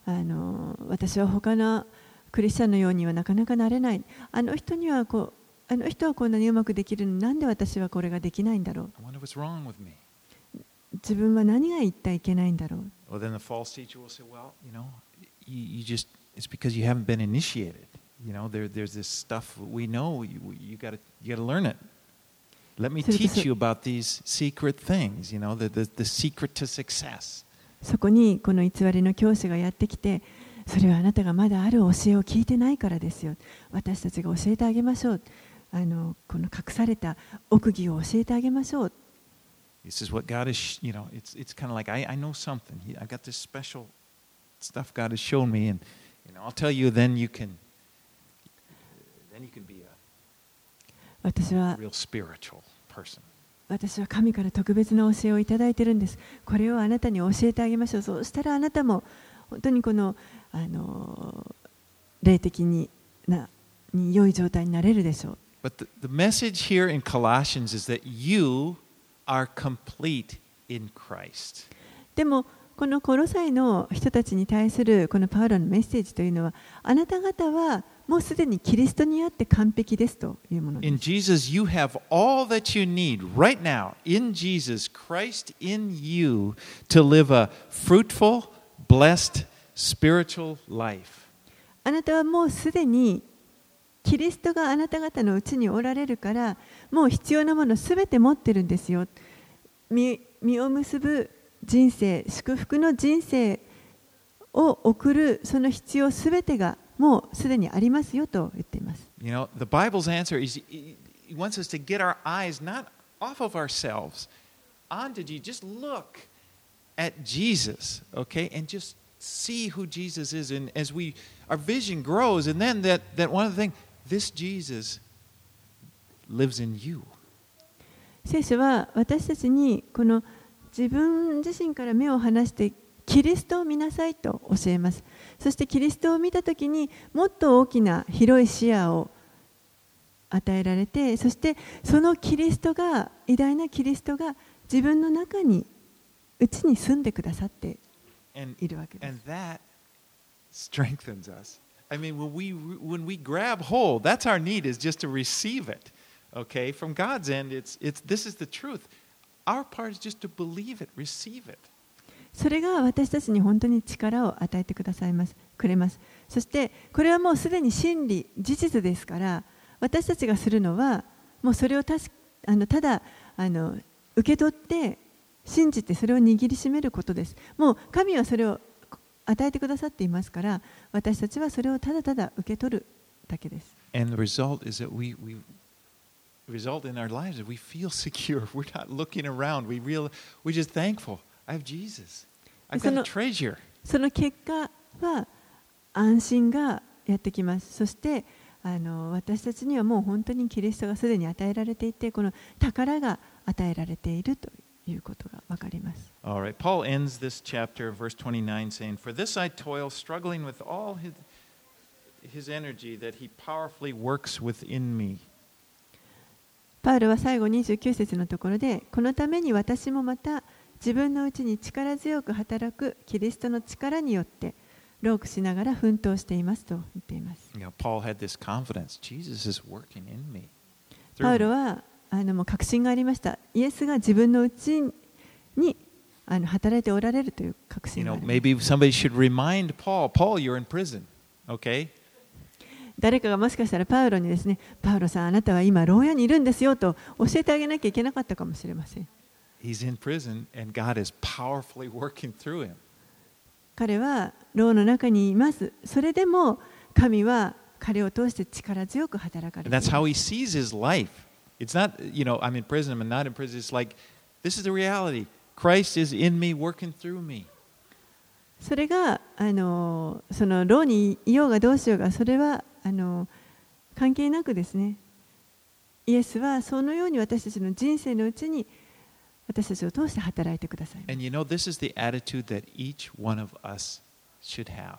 B: あの私は他のクリスチャンのようにはなかなかなれないあの人にはこうあの人はこんなにうまくできるの、なんで私はこれができないんだろう？自分は何が言ったいけないんだろう？そこにこの偽りの教師がやってきて、それはあなたがまだある教えを聞いてないからですよ。私たちが教えてあげましょう。あのこの隠された奥義を教えてあげましょう
A: This is what God is, you know, it's, it's kind of like, I, I know something. I got this special stuff God has shown me, and, you know, I'll tell you, then you can, then you can be a
B: 私は
A: real spiritual person.
B: 私は神から特別な教えをいただいているんですこれをあなたに教えてあげましょうそうしたらあなたも本当にこのあの霊的になに良い状態になれるでしょう
A: But the, the message here in Colossians is that you are complete in Christ.
B: でもこのコロサイの人たちに対するこのパウロのメッセージというのはあなた方はもうすでにキリストにあって完璧ですというもので
A: In
B: す。
A: Jesus, you have all that you need right now. In Jesus, Christ in you to live a fruitful, blessed, spiritual life.
B: あなたはもうすでに キリストがあなた方のうちにおられるからもう必要なものすべて持ってるんですよ。実実を結ぶ人生、祝福の人生を送るその必要すべてがもうすでにありますよと言っています。
A: You know, the Bible's answer is he wants us to get our eyes not off of ourselves, onto Jesus. Just look at Jesus, okay, and just see who Jesus is. And as we, our vision grows, and then that, that one of the things, this Jesus lives in you.
B: 聖書は私たちにこの自分自身から目を離してキリストを見なさいと教えますそしてキリストを見たときにもっと大きな広い視野を与えられてそしてそのキリストが偉大なキリストが自分の中にうちに住んでくださって
A: And,
B: いるわけです
A: and us. I mean, when we, when we grab hold, that's our need is just to receive it. Okay? From God's end, it's, it's, this is the truth. Our part is just to believe it, receive it.
B: それが私たちに本当に力を与えてくださいますくれますそしてこれはもうすでに真理事実ですから私たちがするのはもうそれをたしあのただあの受け取って信じてそれを握りしめることですもう神はそれを与えてくださっていますから私たちはそれをただただ受け取るだけです。その,結果は安心がやってきます。そしてあの私たちにはもう本当にキリストがすでに与えられていてこの宝が与えられていると。ことがわかります。
A: All right. Paul ends this chapter, verse 29, saying, For this I toil, struggling with all his, his energy that he powerfully works within me.
B: パウロは最後29節のところで、このために私もまた自分のうちに力強く働くキリストの力によって、労苦しながら奮闘していますと言っています。
A: You know, Paul had this confidence. Jesus is working in me.
B: パウロ.はあのもう確信がありました。イエスが自分のうちにあの働いておられるという確
A: You
B: 信があ
A: know,
B: ります。
A: maybe somebody should remind Paul, Paul, you're in prison. Okay?
B: 誰かがもしかしたらパウロにですね、パウロさん、あなたは今、牢屋にいるんですよと教えてあげなきゃいけなかったかもしれません。
A: He's in prison and God is powerfully working through him.
B: 彼は牢の中にいます。それでも神は彼を通して力強く働かれてい
A: that's
B: ま
A: how
B: す
A: he sees his life. It's not, you know, I'm in prison, I'm not in prison. It's like, this is the reality. Christ is in me, working through me.
B: それがあのその牢にいようがどうしようが、それはあの関係なくですね、イエスはそのように私たちの人生のうちに私たちを通して働いてください。
A: And you know, this is the attitude that each one of us should have.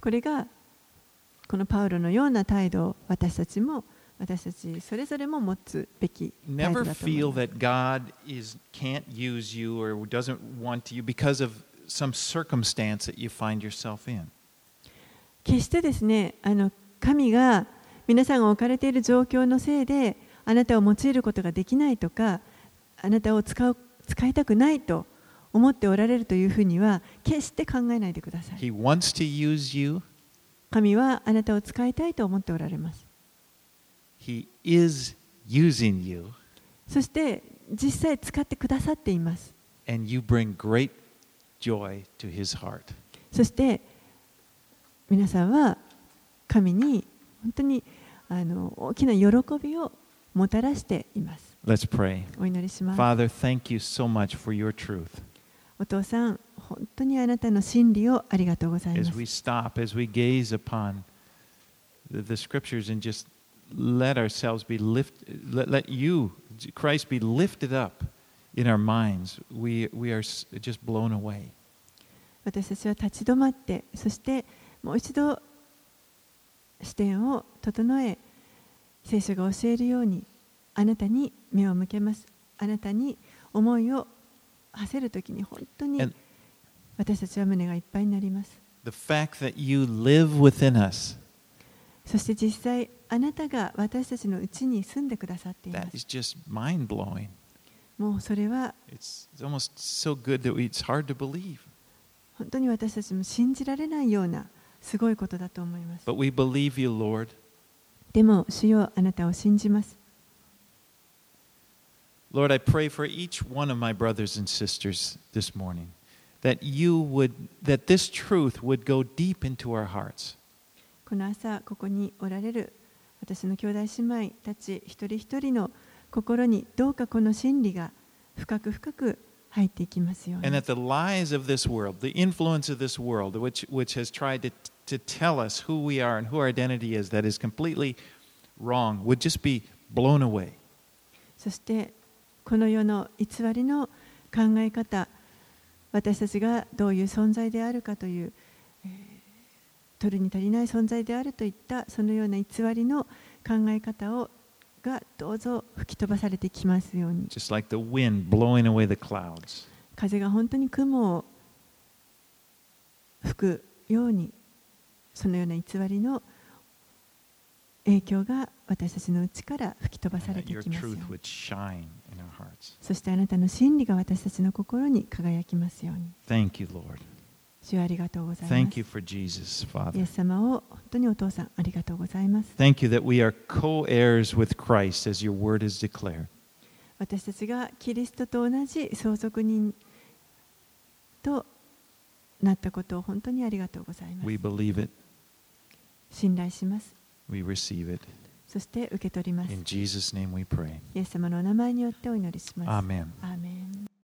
B: これがこのパウロのような態度を私たちも私たちそれぞれも持つべき態
A: Never feel that God is, can't use you or doesn't want you because of some circumstance that you find yourself in.
B: 決してですねあの神が皆さんが置かれている状況のせいであなたを用いることができないとかあなたを使う使いたくないと思っておられるというふうには決して考えないでください。
A: He wants to use you.
B: 神はあなたを使いたいと思っておられます。
A: He is using you.
B: そして実際使ってくださっています。
A: And you bring great joy to his heart.
B: そして皆さんは神に本当にあの大きな喜びをもたらしています。
A: Let's pray.
B: お祈りします。
A: Father, thank you so much for your truth.
B: お父さん、本当にあなたの真理をありがとうございま
A: As
B: す
A: we。stop, as we gaze upon the, the scriptures and just let ourselves be lifted, let, let you, Christ, be lifted up in our minds, we, we are s- just blown away.
B: 私たちは立ち止まって、そしてもう一度視点を整え、聖書が教えるようにあなたに目を向けます。あなたに思いを馳せるときに本当に
A: And
B: 私たちは胸がいっぱいになります。
A: the fact that you live within us,
B: そして実際あなたが私たちのうちに住んでくださっていま
A: that
B: す
A: is。just mind blowing.
B: もうそれは
A: It's, it's almost so good that we, it's hard to believe.
B: 本当に私たちも信じられないようなすごいことだと思います。
A: But we believe you, Lord.
B: でも主よあなたを信じます。
A: Lord, I pray for each one of my brothers and sisters this morning that you would, that this truth would go deep into our hearts.
B: この朝ここにおられる私の兄弟姉妹たち一人一人の心にどうかこの真理が深く深く入っていきますよう
A: And
B: に
A: that the lies of this world, the influence of this world, which, which has tried to, to tell us who we are and who our identity is, that is completely wrong, would just be blown away.
B: そしてこの世の偽りの考え方私たちがどういう存在であるかという、えー取るに足りない存在であるといったそのような偽りの考え方をがどうぞ吹き飛ばされてきますように
A: just like the wind blowing away the clouds.
B: 風が本当に雲を吹くようにそのような偽りの影響が私たちのうちから吹き飛ばされてきますように.そしてあなたの真理が私たちの心に輝きますように
A: Thank you, Lord.
B: 主よありがとうございま
A: Thank
B: す
A: you for Jesus,
B: イ
A: Father.
B: エス様を本当にお父さんありがとうございます
A: Thank you that we are co heirs with Christ as your word is declared.
B: 私たちがキリストと同じ相続人となったことを本当にありがとうございます
A: We believe it,
B: 信頼します
A: we receive it.
B: そして受け取ります
A: In Jesus' name we pray.
B: イエス様のお名前によってお祈りします。
A: Amen.
B: アーメン